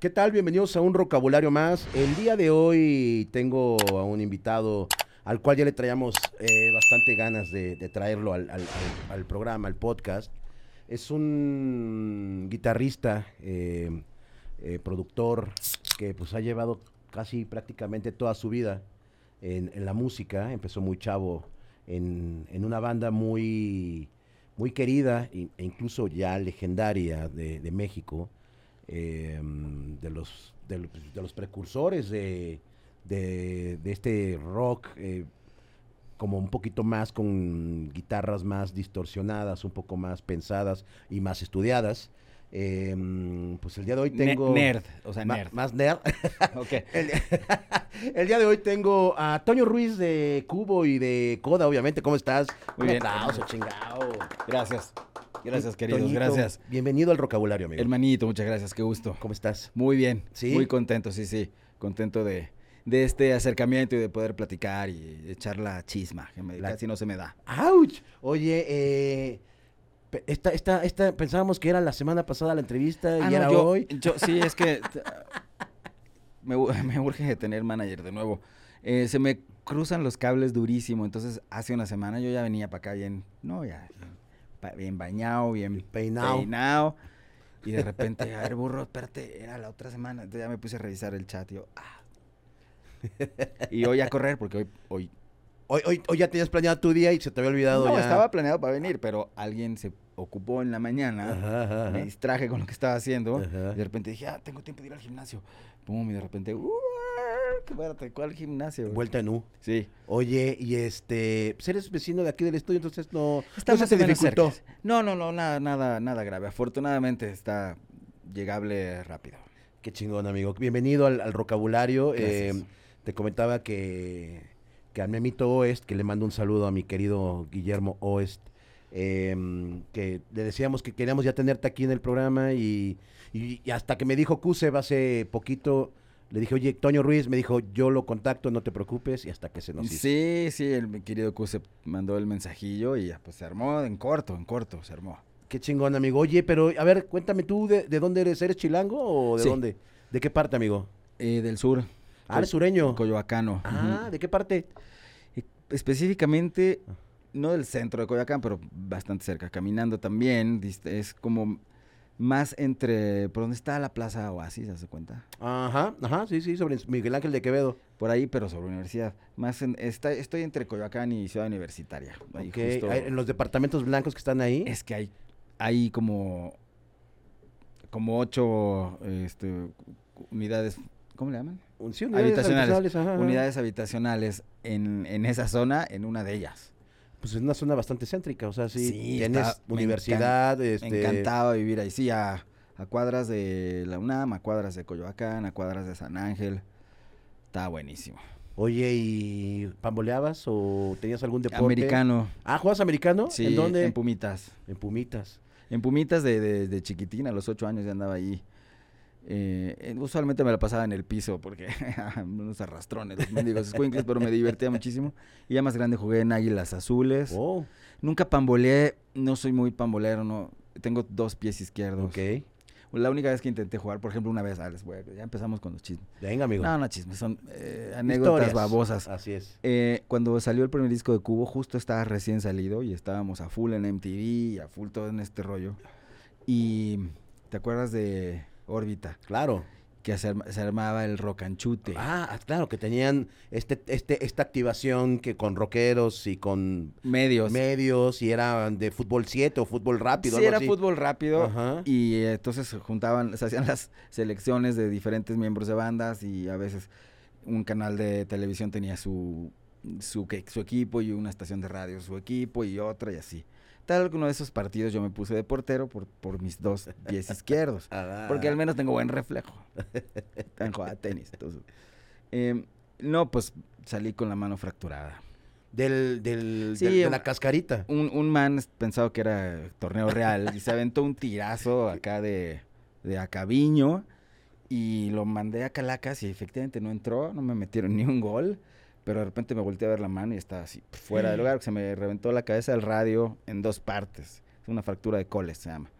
¿Qué tal? Bienvenidos a un vocabulario más. El día de hoy tengo a un invitado al cual ya le traíamos eh, bastante ganas de, traerlo al, programa, al podcast. Es un guitarrista, eh, eh, productor, que pues ha llevado casi prácticamente toda su vida en, la música. Empezó muy chavo en, una banda muy, muy querida e incluso ya legendaria de México, eh, de, los, de, los, de los precursores de, de- de este rock, eh, como un poquito más con guitarras más distorsionadas, un poco más pensadas y más estudiadas. Eh, pues el día de hoy Ne- tengo... nerd, o sea, nerd. Más nerd. Ok. El, el día de hoy tengo a Toño Ruiz de Cubo y de Coda, obviamente. ¿Cómo estás? Muy bien. aplauso, chingao. Gracias. Gracias, queridos. Toñito, Gracias. Bienvenido al vocabulario, amigo. Hermanito, muchas gracias. Qué gusto. ¿Cómo estás? Muy bien. ¿Sí? Muy contento, sí, sí. Contento de, de este acercamiento y de poder platicar y echar la chisma, que me, La- casi no se me da. ¡Auch! Oye, eh, esta, esta, esta, pensábamos que era la semana pasada la entrevista y Ah, no, era yo, hoy. yo- sí, es que me, me urge tener manager de nuevo. Eh, se me cruzan los cables durísimo, entonces hace una semana yo ya venía para acá bien, no, ya, bien, bañado, bien Peinado. peinado. Y de repente, a ver, burro, espérate, era la otra semana. Entonces ya me puse a revisar el chat y yo, ah. Y hoy a correr, porque hoy, hoy Hoy, hoy, hoy ya tenías planeado tu día y se te había olvidado no, ya. estaba planeado para venir, pero alguien se ocupó en la mañana. Ajá, ajá, ajá. Me distraje con lo que estaba haciendo. Ajá. Y de repente dije, ah, tengo tiempo de ir al gimnasio. Pum, y de repente, "Uah, espérate, ¿cuál gimnasio? Vuelta en U. Sí. Oye, y este, pues eres vecino de aquí del estudio, entonces no, Está no se te dificultó. cerca. No, no, no, nada, nada, nada grave. Afortunadamente está llegable rápido. Qué chingón, amigo. Bienvenido al, al vocabulario. Eh, te comentaba que, que al memito Oest, que le mando un saludo a mi querido Guillermo Oest, eh, que le decíamos que queríamos ya tenerte aquí en el programa y, y- y hasta que me dijo Cuseb hace poquito, le dije, oye, Toño Ruiz, me dijo, yo lo contacto, no te preocupes, y hasta que se nos hizo. Sí, sí, el querido Cuse mandó el mensajillo y ya, pues se armó en corto, en corto, se armó. Qué chingón, amigo. Oye, pero a ver, cuéntame tú, ¿de, de dónde eres? ¿Eres chilango o de Sí. dónde? ¿De qué parte, amigo? Eh, del sur. Ah, eres sureño. Coyoacano. Ah. ¿de qué parte? Y Específicamente, no del centro de Coyoacán, pero bastante cerca. Caminando también, es como más entre, por donde está la Plaza Oasis, ¿se cuenta? Ajá, ajá, sí, sí, sobre Miguel Ángel de Quevedo. Por ahí, pero sobre universidad. Más en- está, estoy entre Coyoacán y Ciudad Universitaria. Ahí justo- en los departamentos blancos que están ahí. Es que hay, hay como, como ocho este, unidades, ¿cómo le llaman? Sí, unidades habitacionales. habitacionales, ajá, ajá. Unidades habitacionales en, en esa zona, en una de ellas. Pues es una zona bastante céntrica, o sea, sí, Sí, tienes está- me universidad, Me este... encantaba vivir ahí, sí, a, a cuadras de la UNAM, a cuadras de Coyoacán, a cuadras de San Ángel. Estaba buenísimo. Oye, ¿y pamboleabas o tenías algún deporte? Americano. Ah, ¿juegas americano? Sí, ¿En dónde? En Pumitas. En Pumitas. En Pumitas de, de, de chiquitín, a los ocho años ya andaba ahí. Eh, eh, usualmente me la pasaba en el piso porque unos arrastrones, los mendigos pero me divertía muchísimo. Y ya más grande jugué en Águilas Azules. Oh, Nunca pamboleé, no soy muy pambolero, no. Tengo dos pies izquierdos. ok. La única vez que intenté jugar, por ejemplo, una vez, ah, les voy a- ya empezamos con los chismes. Venga, amigo. No, no chismes, son eh, anécdotas Historias. babosas. Así es. Eh, cuando salió el primer disco de Cubo, justo estaba recién salido y estábamos a full en MTV, a full todo en este rollo. Y ¿te acuerdas de Órbita? Claro. Que se, arma- se armaba el rocanchute. Ah, claro, que tenían este, este, esta activación que con rockeros y con medios. medios y era de fútbol 7 o fútbol rápido. sí, algo era así. fútbol rápido. Ajá. Y eh, entonces se juntaban, se hacían las selecciones de diferentes miembros de bandas y a veces un canal de televisión tenía su, su, su equipo y una estación de radio su equipo y otra y así. Tal de esos partidos yo me puse de portero por, por mis dos pies izquierdos. Ah. Porque al menos tengo buen reflejo. Tan jugada tenis. entonces. Em, no, pues salí con la mano fracturada. Del, del, Sí, del- de la cascarita. Un, un man pensaba que era torneo real y se aventó un tirazo acá de, de Acabiño y lo mandé a Calacas y efectivamente no entró, no me metieron ni un gol, pero de repente me volteé a ver la mano y estaba así fuera de lugar, se me reventó la cabeza del radio en dos partes. Es una fractura de coles, se llama.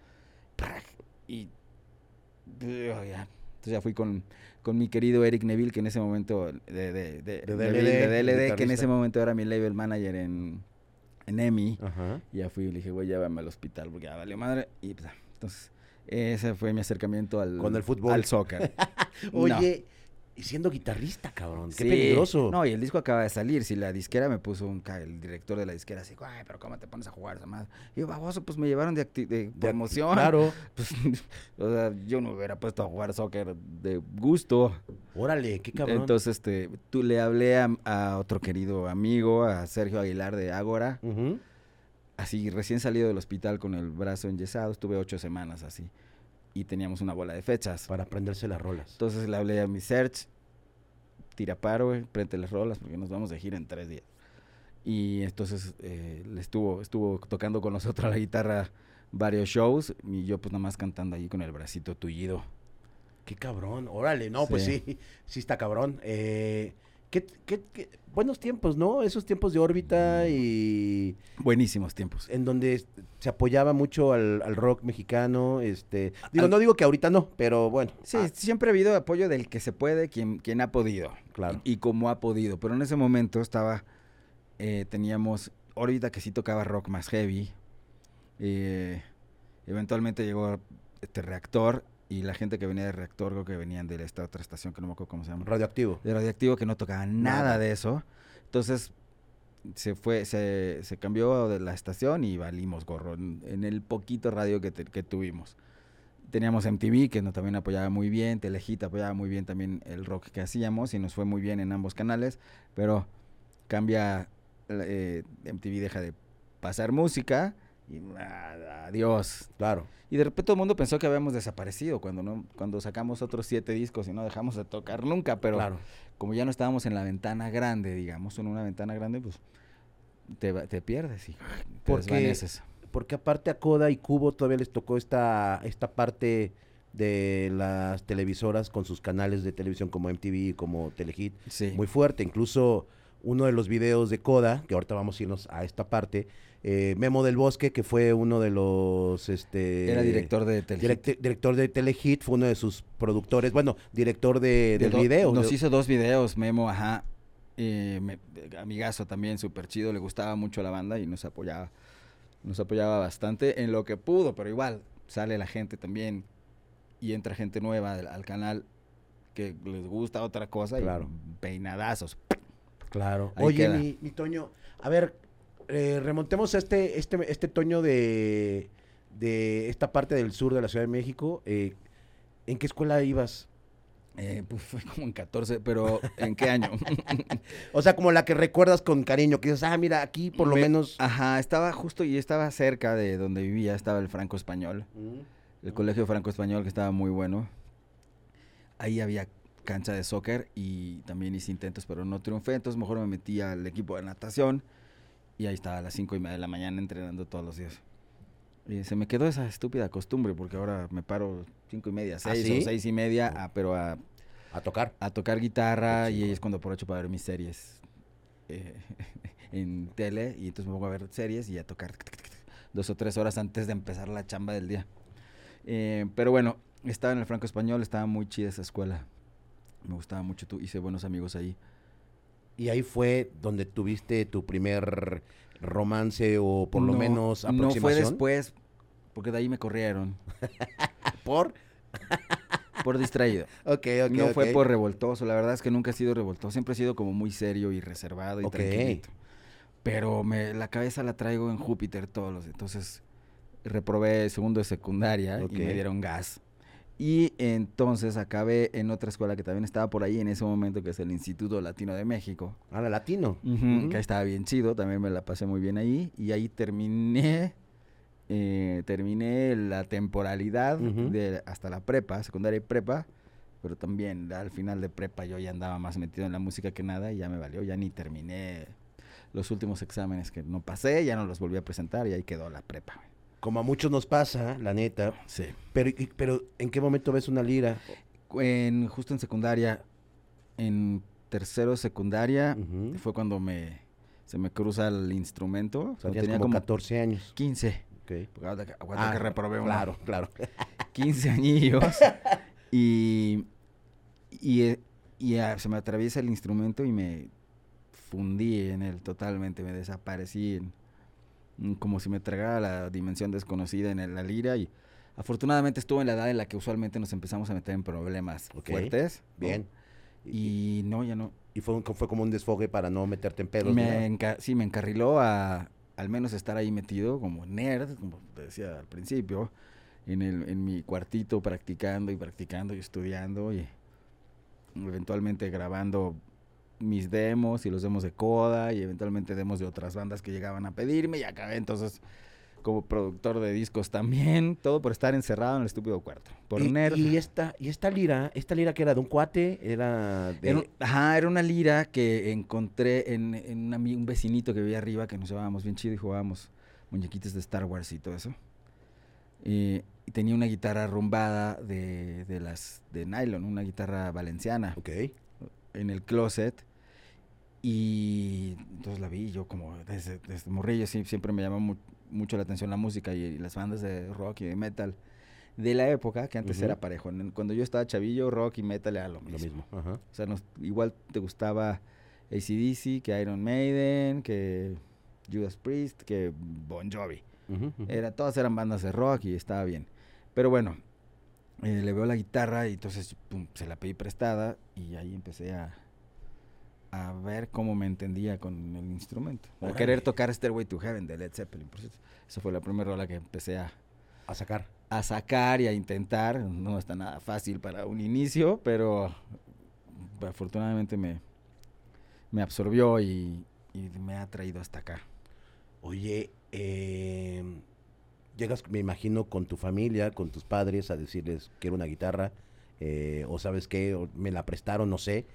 Y ya, Entonces ya fui con, con mi querido Eric Neville, que en ese momento, de, de, de, DLD, de DLD, que en ese momento era mi label manager en, en EMI. Ya fui y le dije, güey, llévame al hospital porque ya valió madre. Y pues, entonces, ese fue mi acercamiento al, Con el fútbol. al soccer. Oye, y siendo guitarrista, cabrón. Qué Sí. peligroso. No, y el disco acaba de salir. Si la disquera me puso un. El director de la disquera así, ay, pero ¿cómo te pones a jugar esa madre? Y yo, baboso, pues me llevaron de, acti- de promoción. Claro. Pues, o sea, yo no me hubiera puesto a jugar soccer de gusto. Órale, qué cabrón. Entonces, este, tú le hablé a, a otro querido amigo, a Sergio Aguilar de Ágora. Así, recién salido del hospital con el brazo enyesado. Estuve ocho semanas así. Y teníamos una bola de fechas. Para aprenderse las rolas. Entonces le hablé a mi search, tira paro, güey, prende las rolas porque nos vamos de gira en tres días. Y entonces eh, le estuvo, estuvo tocando con nosotros la guitarra varios shows y yo pues nada más cantando ahí con el bracito tullido. Qué cabrón. Órale, no, pues Sí. sí, sí está cabrón. Eh, ¿qué, qué- qué- buenos tiempos, ¿no? Esos tiempos de órbita y Buenísimos tiempos. en donde se apoyaba mucho al, al rock mexicano. Este, digo, Al- no digo que ahorita no, pero bueno. Sí, ah, siempre ha habido apoyo del que se puede, quien, quien ha podido. claro. Y, y como ha podido. Pero en ese momento estaba, eh, teníamos órbita que sí tocaba rock más heavy. eh, eventualmente llegó este reactor y la gente que venía de reactor, creo que venían de esta otra estación que no me acuerdo cómo se llama. Radioactivo. De radioactivo que no tocaba nada, de eso. Entonces se fue, se, se cambió de la estación y valimos gorro en, en el poquito radio que, te- que tuvimos. Teníamos MTV que nos también apoyaba muy bien, Telehit apoyaba muy bien también el rock que hacíamos y nos fue muy bien en ambos canales, pero cambia, eh, MTV deja de pasar música y adiós. Claro. Y de repente todo el mundo pensó que habíamos desaparecido cuando no cuando sacamos otros siete discos y no dejamos de tocar nunca, pero claro. como ya no estábamos en la ventana grande, digamos, en una ventana grande, pues te, te pierdes y te Porque- desvaneces. Porque aparte a Coda y Cubo todavía les tocó esta, esta parte de las televisoras con sus canales de televisión como MTV, como Telehit, Sí. muy fuerte. Incluso uno de los videos de Coda, que ahorita vamos a irnos a esta parte, eh, Memo del Bosque, que fue uno de los... Este, Era director de Telehit. direct- director de Telehit, fue uno de sus productores, bueno, director de, De del do- video. Nos de- hizo dos videos, Memo, ajá. eh, me- amigazo también, súper chido, le gustaba mucho la banda y nos apoyaba. Nos apoyaba bastante en lo que pudo, pero igual sale la gente también y entra gente nueva al, al canal que les gusta otra cosa Claro. y peinadazos. Claro. Ahí Oye, mi, mi Toño, a ver, eh, remontemos este, este, este Toño de, de esta parte del sur de la Ciudad de México. eh, ¿En qué escuela ibas? Eh, pues fue como en 14, pero ¿en qué año? O sea, como la que recuerdas con cariño, que dices, ah, mira, aquí por lo Me- menos... Ajá, estaba justo y estaba cerca de donde vivía, estaba el Franco Español, Mm, el colegio Franco Español que estaba muy bueno. Ahí había cancha de soccer y también hice intentos, pero no triunfé, entonces mejor me metí al equipo de natación y ahí estaba a las cinco y media de la mañana entrenando todos los días. Y se me quedó esa estúpida costumbre porque ahora me paro cinco y media, seis sí? o seis y media, a- pero a, A tocar. a tocar guitarra y es cuando aprovecho para ver mis series eh, en tele y entonces me pongo a ver series y a tocar dos o tres horas antes de empezar la chamba del día. Eh, pero bueno, estaba en el Franco Español, estaba muy chida esa escuela. Me gustaba mucho, tu- hice buenos amigos ahí. Y ahí fue donde tuviste tu primer romance o por lo No, menos No aproximación. fue después, porque de ahí me corrieron ¿Por? por distraído. Ok, ok, no fue por revoltoso, la verdad es que nunca he sido revoltoso, siempre he sido como muy serio y reservado y Ok. tranquilito. Pero me, la cabeza la traigo en Júpiter todos los, entonces reprobé segundo de secundaria y me dieron gas. Y entonces acabé en otra escuela que también estaba por ahí en ese momento, que es el Instituto Latino de México. Ah, la latino. Ujú, Ujú. Que estaba bien chido, también me la pasé muy bien ahí. Y ahí terminé, eh, terminé la temporalidad de hasta la prepa, secundaria y prepa. Pero también al final de prepa yo ya andaba más metido en la música que nada y ya me valió, ya ni terminé los últimos exámenes que no pasé, ya no los volví a presentar y ahí quedó la prepa. Como a muchos nos pasa, la neta. Sí. Pero, y- pero ¿en qué momento ves una lira? En, justo en secundaria, en tercero de secundaria, fue cuando me se me cruza el instrumento. O sea, tenía como como 14 años. 15. Ok. Porque aguanta Ah, que reprobé. Claro, claro. 15 añillos. Y, y, eh, y, ah, se me atraviesa el instrumento y me fundí en él totalmente, me desaparecí en como si me tragara la dimensión desconocida en la lira y afortunadamente estuve en la edad en la que usualmente nos empezamos a meter en problemas fuertes. ¿no? Bien. Y, Y no, ya no. y fue, un- fue como un desfogue para no meterte en pedos. Me enca- sí, me encarriló a al menos estar ahí metido como nerd, como te decía al principio, en, el, en mi cuartito practicando y practicando y estudiando y eventualmente grabando mis demos y los demos de Coda y eventualmente demos de otras bandas que llegaban a pedirme y acabé entonces como productor de discos también, todo por estar encerrado en el estúpido cuarto, por y, nerd. y esta, y esta lira, esta lira que era de un cuate, era de... Era un- ajá, era una lira que encontré en, en un, vecinito que vivía arriba que nos llevábamos bien chido y jugábamos muñequitos de Star Wars y todo eso. Y, y tenía una guitarra rumbada de, de las de nylon, una guitarra valenciana Ok. en el closet. Y entonces la vi y yo como desde, desde morrillo sí, siempre me llamó mu- mucho la atención la música y, las bandas de rock y de metal de la época, que antes era parejo. Cuando yo estaba chavillo, rock y metal era lo mismo. Lo mismo. Ajá. O sea, nos- igual te gustaba ACDC, que Iron Maiden, que Judas Priest, que Bon Jovi. Era, todas eran bandas de rock y estaba bien. Pero bueno, eh, le veo la guitarra y entonces pum, se la pedí prestada y ahí empecé a, a ver cómo me entendía con el instrumento. A querer tocar Stairway to Heaven de Led Zeppelin, por cierto. Esa fue la primera rola que empecé a, A sacar. a sacar y a intentar. No está nada fácil para un inicio, pero afortunadamente me, me absorbió y, y me ha traído hasta acá. Oye, eh, llegas, me imagino, con tu familia, con tus padres, a decirles, quiero una guitarra, eh, o sabes qué, o me la prestaron, no sé,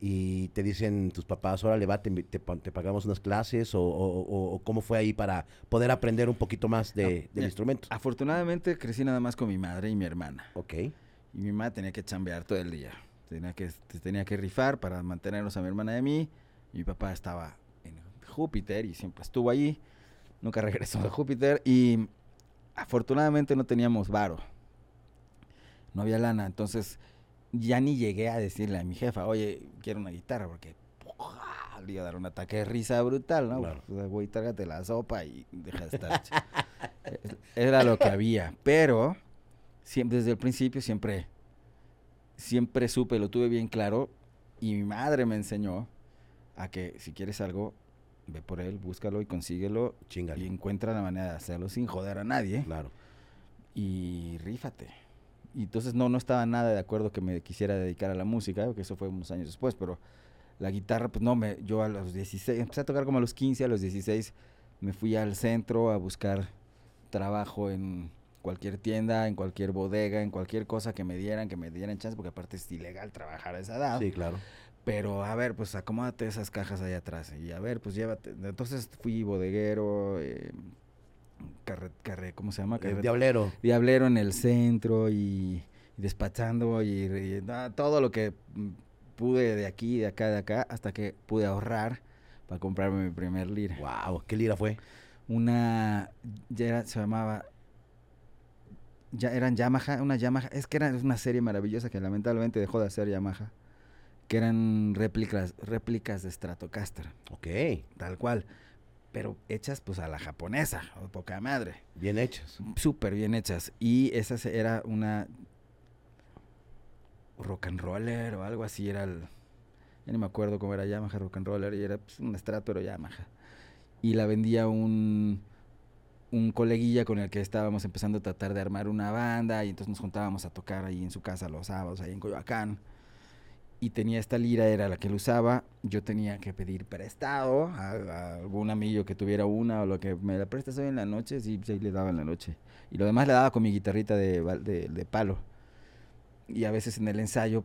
y te dicen tus papás, órale, va, te, te, te pagamos unas clases, o, o- o- o cómo fue ahí para poder aprender un poquito más de, Ah, del mira, instrumento. Afortunadamente crecí nada más con mi madre y mi hermana. Ok, Y mi mamá tenía que chambear todo el día. Tenía que, te- tenía que rifar para mantenernos a mi hermana y a mí. Mi papá estaba en Júpiter y siempre estuvo allí. Nunca regresó de Júpiter. Y afortunadamente no teníamos varo. No había lana. Entonces ya ni llegué a decirle a mi jefa, oye, quiero una guitarra porque ¡pua! le iba a dar un ataque de risa brutal, ¿no? Claro. O sea, güey, trágate la sopa y deja de estar. Era lo que había. Pero siempre, desde el principio siempre, siempre supe, lo tuve bien claro. Y mi madre me enseñó a que si quieres algo, ve por él, búscalo y consíguelo. chingale. Y encuentra la manera de hacerlo sin joder a nadie. Claro. Y rífate. Y entonces no, no estaba nada de acuerdo que me quisiera dedicar a la música, que eso fue unos años después, pero la guitarra, pues no, me, yo a los 16, empecé a tocar como a los 15, a los 16 me fui al centro a buscar trabajo en cualquier tienda, en cualquier bodega, en cualquier cosa que me dieran, que me dieran chance, porque aparte es ilegal trabajar a esa edad. Sí, claro. Pero a ver, pues acomódate esas cajas ahí atrás. Y a ver, pues llévate. Entonces fui bodeguero, eh, carre, carre- ¿cómo se llama? Carre- diablero. diablero en el centro y, y despachando y, todo lo que pude de aquí, de acá, de acá, hasta que pude ahorrar para comprarme mi primer lira. Wow, ¿qué lira fue? Una, ya era- se llamaba, ya eran Yamaha, una Yamaha, es que era una serie maravillosa que lamentablemente dejó de hacer Yamaha, que eran réplicas, réplicas de Stratocaster, Ok, tal cual, pero hechas pues a la japonesa, o poca madre bien hechas. súper bien hechas. Y esa era una rock and roller o algo así, era el... Ya ni me acuerdo cómo era Yamaha rock and roller y era pues, un Strat pero Yamaha. Y la vendía un, un coleguilla con el que estábamos empezando a tratar de armar una banda y entonces nos juntábamos a tocar ahí en su casa los sábados, ahí en Coyoacán. Y tenía esta lira, era la que él usaba. Yo tenía que pedir prestado a, a algún amigo que tuviera una o lo que me la prestas hoy en la noche, sí, pues ahí le daba en la noche. Y lo demás le daba con mi guitarrita de, de, de palo. Y a veces en el ensayo,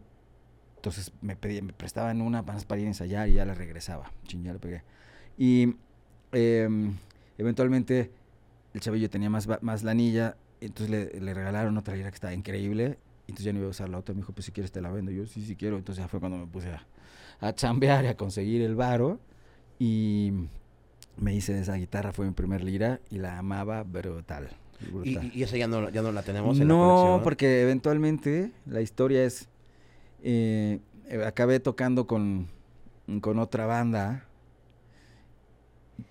entonces me, pedía, me prestaban una para ir a ensayar y ya la regresaba. Chin, ya. Y em, eventualmente el chavillo tenía más, más lanilla, entonces le, le regalaron otra lira que estaba increíble. Entonces ya no iba a usar la otra. Me dijo, pues si quieres te la vendo. Yo, sí, sí quiero. Entonces ya fue cuando me puse a, a chambear y a conseguir el varo. Y me hice de esa guitarra, fue mi primer lira y la amaba brutal. Y, brutal. y esa ya no, ya no la tenemos en la No, colección. porque eventualmente la historia es. eh, eh, acabé tocando con, con otra banda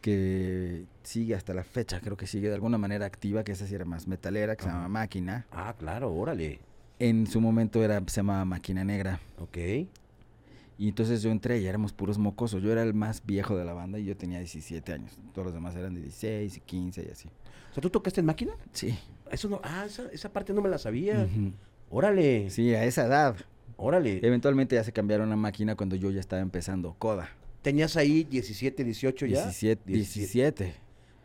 que sigue hasta la fecha, creo que sigue de alguna manera activa, que esa sí era más metalera, que se llama Máquina. Ah, claro, órale. En su momento era, se llamaba Máquina Negra. Ok. Y entonces yo entré y éramos puros mocosos. Yo era el más viejo de la banda y yo tenía 17 años. Todos los demás eran de 16 y 15 y así. O sea, ¿tú tocaste en máquina? Sí. Eso no, ah, esa, esa parte no me la sabía. Órale, Sí, a esa edad. órale. Eventualmente ya se cambiaron a máquina cuando yo ya estaba empezando Coda. ¿Tenías ahí 17, 18 ya? 17, 17.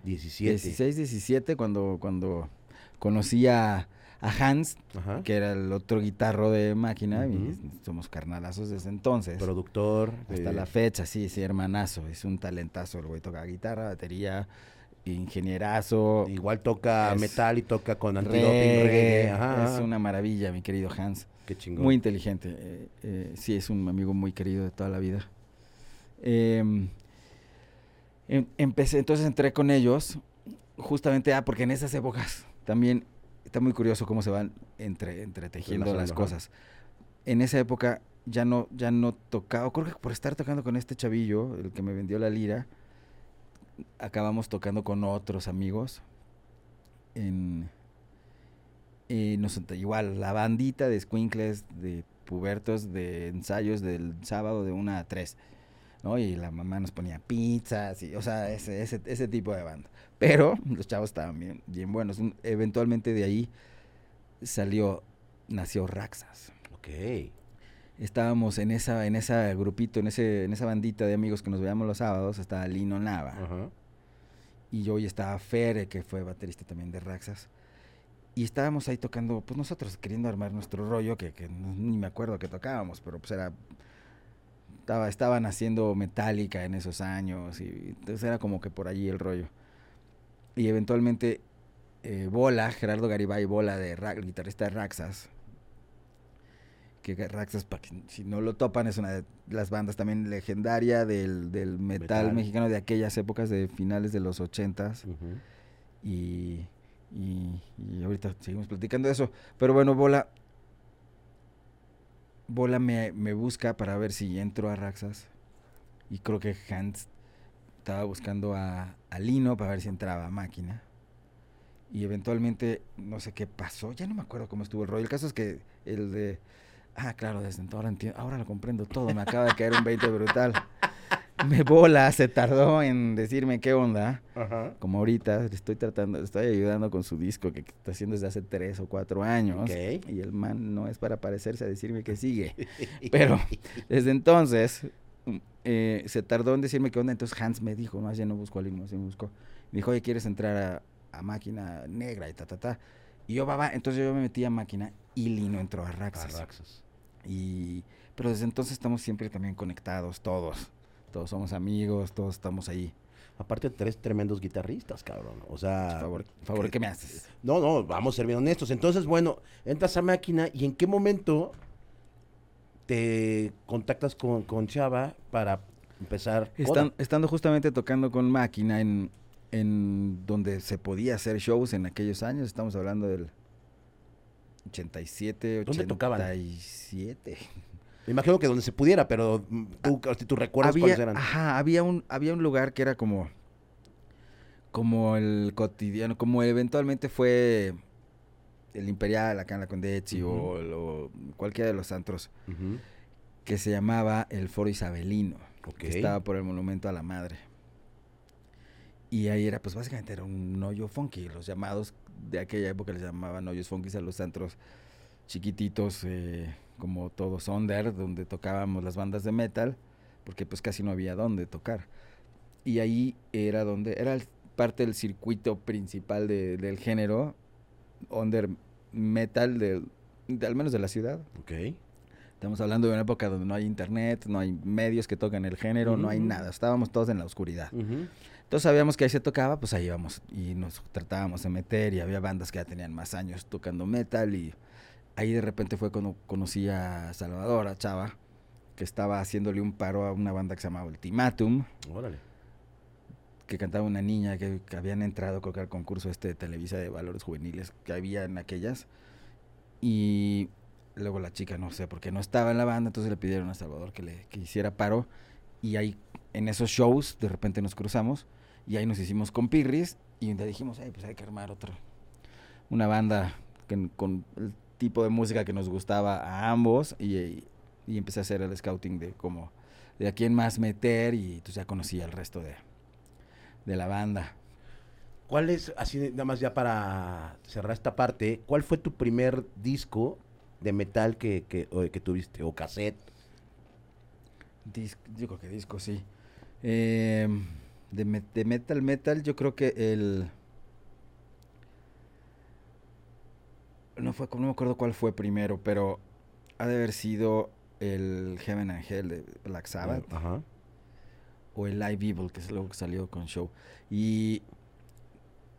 17. 16, 17 cuando, cuando conocí a, a Hans, Ajá. que era el otro guitarro de máquina, y somos carnalazos desde entonces. Productor. Hasta eh, la fecha, sí, sí, hermanazo. Es un talentazo. El güey toca guitarra, batería, ingenierazo. Igual toca Es metal y toca con antidoping, reggae. reggae. Ajá, Es una maravilla, mi querido Hans. Qué chingón. Muy inteligente. eh, eh, sí, es un amigo muy querido de toda la vida. Em, em- empecé, entonces entré con ellos, justamente, ah, porque en esas épocas también está muy curioso cómo se van entre, entretejiendo las cosas. En esa época ya no, ya no tocaba, creo que por estar tocando con este chavillo, el que me vendió la lira, acabamos tocando con otros amigos en, eh, nos- igual, la bandita de squinkles, de pubertos, de ensayos del sábado de una a tres, ¿no? Y la mamá nos ponía pizzas, y, o sea, ese, ese, ese tipo de banda. Pero los chavos estaban bien, bien buenos. Eventualmente de ahí salió, nació Raxas. Ok. Estábamos en esa, en ese grupito, en, ese, en esa bandita de amigos que nos veíamos los sábados, estaba Lino Nava. Ajá. Y yo y estaba Fere, que fue baterista también de Raxas. Y estábamos ahí tocando, pues nosotros queriendo armar nuestro rollo, que, que no- ni me acuerdo que tocábamos, pero pues era... Estaba, estaban haciendo Metallica en esos años, y entonces era como que por allí el rollo. Y eventualmente eh, Bola, Gerardo Garibay Bola, de Ra- guitarrista de Raxas, que Raxas, si no lo topan, es una de las bandas también legendaria del, del metal, Metal. mexicano de aquellas épocas de finales de los ochentas. Ujú. Y, y, y ahorita seguimos platicando de eso. Pero bueno, Bola. Bola me, me busca para ver si entro a Raxas. Y creo que Hans estaba buscando a, a Lino para ver si entraba a máquina. Y eventualmente, no sé qué pasó, ya no me acuerdo cómo estuvo el rollo. El caso es que el de. Ah, claro, desde entonces ahora, entiendo, ahora lo comprendo todo. Me acaba de caer un 20 brutal. Me bola, se tardó en decirme qué onda Ajá. como ahorita le estoy tratando, le estoy ayudando con su disco que está haciendo desde hace tres o cuatro años. Y el man no es para parecerse a decirme que sigue. Pero desde entonces eh, se tardó en decirme qué onda. Entonces Hans me dijo, más ya no buscó a alguien más, me buscó. Me dijo, oye, ¿quieres entrar a, a máquina negra y ta, ta, ta? Y yo, va. Entonces yo me metí a máquina y Lino entró a Raxas. Arraxas. Y, pero desde entonces estamos siempre también conectados, todos. Todos somos amigos, todos estamos ahí. Aparte, tres tremendos guitarristas, cabrón. O sea. Favor, favor, que- ¿qué me haces? No, no, vamos a ser bien honestos. Entonces, bueno, entras a máquina y en qué momento te contactas con, con Chava para empezar. Coda? estando justamente tocando con máquina en, en donde se podía hacer shows en aquellos años, estamos hablando del 87, ¿Dónde tocaban? 87. Me imagino que donde se pudiera, pero mm, tú, tú recuerdas había, cuáles eran. Ajá, había un, había un lugar que era como, como el cotidiano, como eventualmente fue el Imperial acá en la Condechi o, lo- cualquiera de los antros, que se llamaba el Foro Isabelino. Ok. que estaba por el monumento a la madre. Y ahí era, pues básicamente era un hoyo funky. Los llamados de aquella época les llamaban hoyos funky a los antros chiquititos, eh, como todos under, donde tocábamos las bandas de metal, porque pues casi no había dónde tocar. Y ahí era donde, era parte del circuito principal de- del género, under metal, del, de- al menos de la ciudad. Ok. Estamos hablando de una época donde no hay internet, no hay medios que tocan el género, no hay nada. Estábamos todos en la oscuridad. Entonces sabíamos que ahí se tocaba, pues ahí íbamos y nos tratábamos de meter y había bandas que ya tenían más años tocando metal y ahí de repente fue cuando conocí a Salvador, a Chava, que estaba haciéndole un paro a una banda que se llamaba Ultimatum, Órale. que cantaba una niña que, que habían entrado creo que al concurso este de Televisa de valores juveniles que había en aquellas. Y luego la chica no sé por qué no estaba en la banda entonces le pidieron a Salvador que le que hiciera paro. Y ahí en esos shows de repente nos cruzamos y ahí nos hicimos con Pirris y un día dijimos "Ay, pues hay que armar otra una banda que- con el tipo de música que nos gustaba a ambos y, y empecé a hacer el scouting de cómo de a quién más meter y entonces ya conocí al resto de, de la banda. ¿Cuál es, así nada más ya para cerrar esta parte, cuál fue tu primer disco de metal que, que, o que tuviste? O cassette. Dis- yo creo que disco, sí. Eh, de, me- de metal, metal, yo creo que el... No, fue, no me acuerdo cuál fue primero, pero ha de haber sido el Heaven and Hell de Black Sabbath. O el Live Evil, que es luego que salió con show. Y,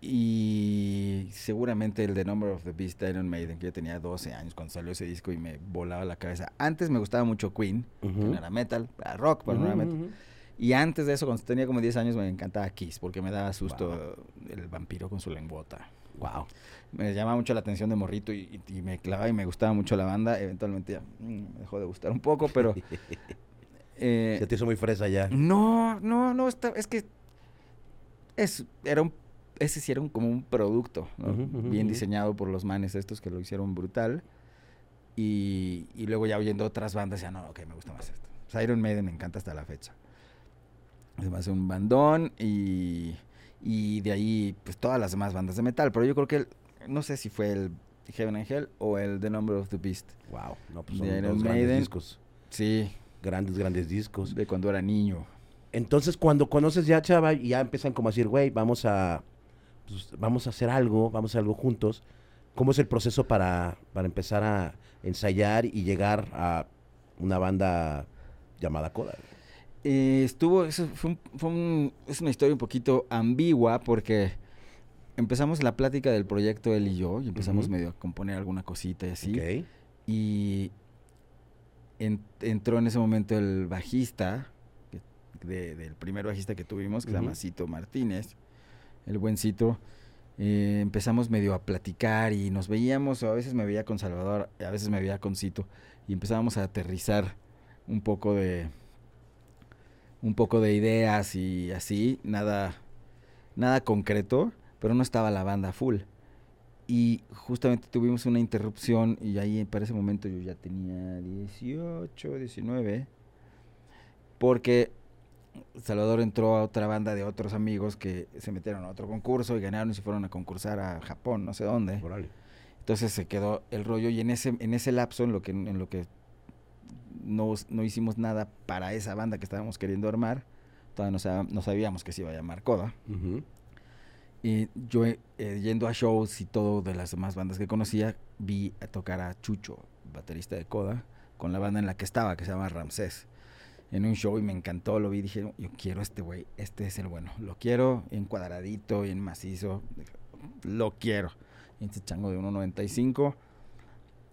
y seguramente el The Number of the Beast de Iron Maiden, que yo tenía 12 años cuando salió ese disco y me volaba la cabeza. Antes me gustaba mucho Queen, que no era metal, era rock, pero no era metal. Y antes de eso, cuando tenía como 10 años, me encantaba Kiss, porque me daba susto Wow. el vampiro con su lengüota. Wow. Me llamaba mucho la atención de morrito y, y- y me clavaba y me gustaba mucho la banda. Eventualmente ya mm, me dejó de gustar un poco, pero... eh, Se te hizo muy fresa ya. no, no, no, está, es que es, era un, ese sí era un, como un producto, bien diseñado por los manes estos que lo hicieron brutal. Y, y luego ya oyendo otras bandas, ya no, ok, me gusta más esto. O sea, Iron Maiden me encanta hasta la fecha. Se me hace un bandón y, y de ahí, pues todas las demás bandas de metal. Pero yo creo que, el- no sé si fue el Heaven and Hell o el The Number of the Beast. Wow. No, pues De son Iron dos grandes discos. Sí, Grandes, grandes discos. de cuando era niño. Entonces, cuando conoces ya Chava y ya empiezan como a decir, güey, vamos a, pues, vamos a hacer algo, vamos a hacer algo juntos. ¿Cómo es el proceso para, para empezar a ensayar y llegar a una banda llamada Coda? Eh, estuvo, eso fue, un- fue un- es una historia un poquito ambigua porque empezamos la plática del proyecto él y yo y empezamos medio a componer alguna cosita y así. Ok. Y en- entró en ese momento el bajista, que- de- del primer bajista que tuvimos, que se llama. Cito Martínez, el buen Cito. eh, empezamos medio a platicar y nos veíamos, o a veces me veía con Salvador, a veces me veía con Cito, y empezábamos a aterrizar un poco de un poco de ideas y así, nada nada concreto, pero no estaba la banda full. Y justamente tuvimos una interrupción y ahí para ese momento yo ya tenía 18, 19, porque Salvador entró a otra banda de otros amigos que se metieron a otro concurso y ganaron y se fueron a concursar a Japón, no sé dónde. Entonces se quedó el rollo y en ese en ese lapso en lo que en lo que no, no hicimos nada para esa banda que estábamos queriendo armar, todavía no, sab- no sabíamos que se iba a llamar Coda. Ujú. Y yo eh, yendo a shows y todo de las demás bandas que conocía, vi tocar a Chucho, baterista de Coda, con la banda en la que estaba, que se llama Ramsés. En un show y me encantó, lo vi y dije, yo quiero este güey, este es el bueno. Lo quiero en cuadradito en macizo, lo quiero. Este chango de 1.95.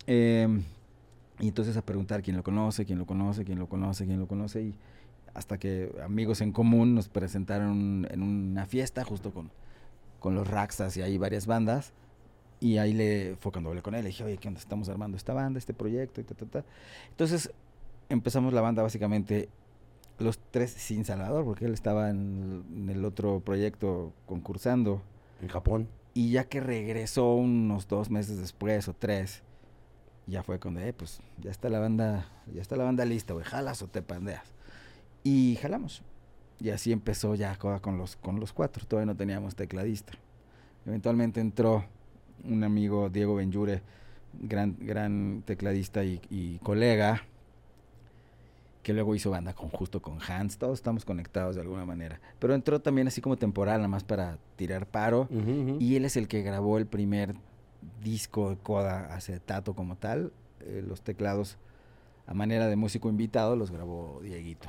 Eh, y entonces a preguntar quién lo conoce, quién lo conoce, quién lo conoce, quién lo conoce. Y hasta que amigos en común nos presentaron en una fiesta justo con, con los Raxas y hay varias bandas. Y ahí le fue cuando hablé con él, le dije, oye, ¿qué onda? Estamos armando esta banda, este proyecto y ta, ta, ta. Entonces empezamos la banda básicamente los tres sin Salvador, porque él estaba en, en el otro proyecto concursando. En Japón. Y ya que regresó unos dos meses después o tres, ya fue cuando, eh, pues ya está la banda, ya está la banda lista, güey, jalas o te pandeas. Y jalamos. Y así empezó ya Coda con los, con los cuatro, todavía no teníamos tecladista. Eventualmente entró un amigo, Diego Benjure, gran, gran tecladista y, y colega, que luego hizo banda con justo con Hans, todos estamos conectados de alguna manera. Pero entró también así como temporal, nada más para tirar paro. Y él es el que grabó el primer disco de Coda acetato como tal. Eh, los teclados a manera de músico invitado los grabó Dieguito.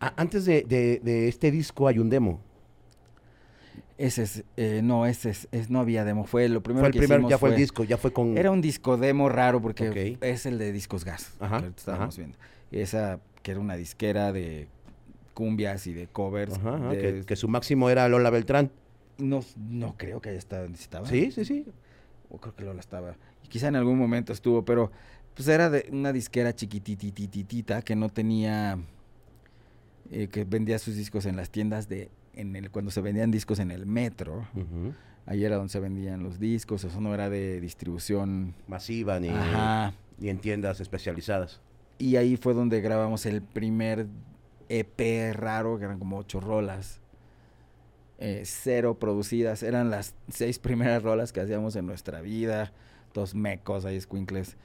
Antes de, de- de este disco hay un demo. Ese es, eh, no, ese es, es- no había demo, fue lo primero Fue el que primer, hicimos ya fue, el disco, ya fue con... Era un disco demo raro porque es el de Discos Gas, Ajá, que estábamos ajá. viendo. Esa que era una disquera de cumbias y de covers. Ajá, ajá, de- que, que su máximo era Lola Beltrán. no, no creo que haya estado estaba. Sí, sí, sí. O creo que Lola estaba. Y quizá en algún momento estuvo, pero pues era de una disquera chiquititititita que no tenía. Eh, que vendía sus discos en las tiendas de. En el, cuando se vendían discos en el metro. Ujú. Ahí era donde se vendían los discos. Eso no era de distribución. Masiva ni, Ajá. ni en tiendas especializadas. Y ahí fue donde grabamos el primer EP raro, que eran como ocho rolas. eh, cero producidas. Eran las seis primeras rolas que hacíamos en nuestra vida. Dos mecos ahí, squinkles.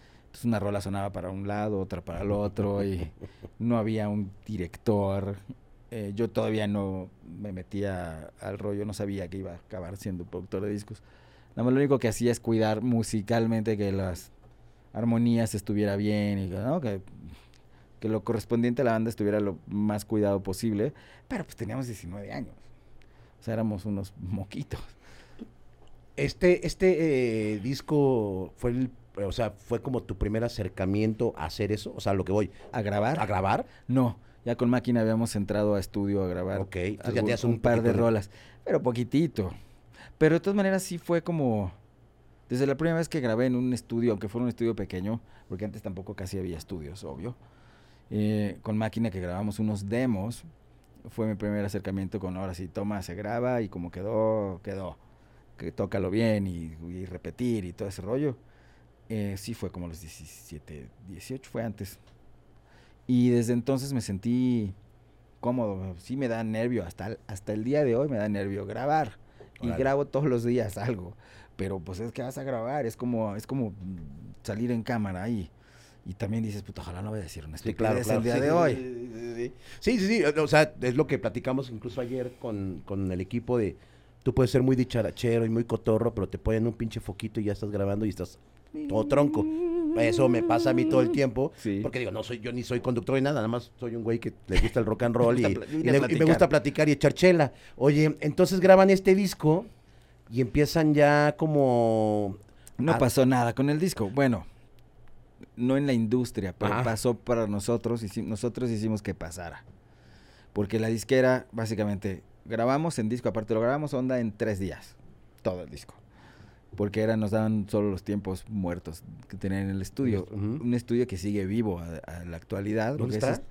Una rola sonaba para un lado, otra para el otro. Y no había un director. Eh, yo todavía no me metía al rollo, no sabía que iba a acabar siendo productor de discos. Nada más lo único que hacía es cuidar musicalmente que las armonías estuviera bien y que lo correspondiente a la banda estuviera lo más cuidado posible. Pero pues teníamos 19 años. O sea, éramos unos moquitos. Este, este eh, disco fue el, o sea, fue como tu primer acercamiento a hacer eso. O sea, lo que voy, ¿A grabar? ¿a grabar? No, ya con máquina habíamos entrado a estudio a grabar Ok, entonces ya tenías un, un par de rolas, pero poquitito. Pero de todas maneras sí fue como desde la primera vez que grabé en un estudio, aunque fuera un estudio pequeño, porque antes tampoco casi había estudios, obvio. eh, con máquina que grabamos unos demos, fue mi primer acercamiento con ahora sí toma, se graba y como quedó, quedó. Que tócalo bien y, y repetir y todo ese rollo. Eh, sí fue como los 17, 18, fue antes. Y desde entonces me sentí cómodo, sí me da nervio, hasta, el- hasta el día de hoy me da nervio grabar. Y Órale. grabo todos los días algo, pero pues es que vas a grabar, es como, es como salir en cámara y, y también dices, puta, ojalá no voy a decir una Sí, claro, claro. el día sí, de sí, hoy. sí, sí, sí. Sí, sí, sí, O sea, es lo que platicamos incluso ayer con, con el equipo de. Tú puedes ser muy dicharachero y muy cotorro, pero te ponen un pinche foquito y ya estás grabando y estás todo tronco. Eso me pasa a mí todo el tiempo. Sí. Porque digo, no soy, yo ni soy conductor ni nada, nada más soy un güey que le gusta el rock and roll y, Me gusta pla- y vine a le- y me platicar. gusta platicar y echar chela. Oye, entonces graban este disco y empiezan ya como. No a- pasó nada con el disco. Bueno, no en la industria, pero Ajá. pasó para nosotros. y nosotros hicimos que pasara. Porque la disquera, básicamente, grabamos en disco, aparte lo grabamos onda en tres días. Todo el disco. Porque era, nos daban solo los tiempos muertos que tenían en el estudio. Un estudio que sigue vivo a, a la actualidad. ¿Dónde está? es-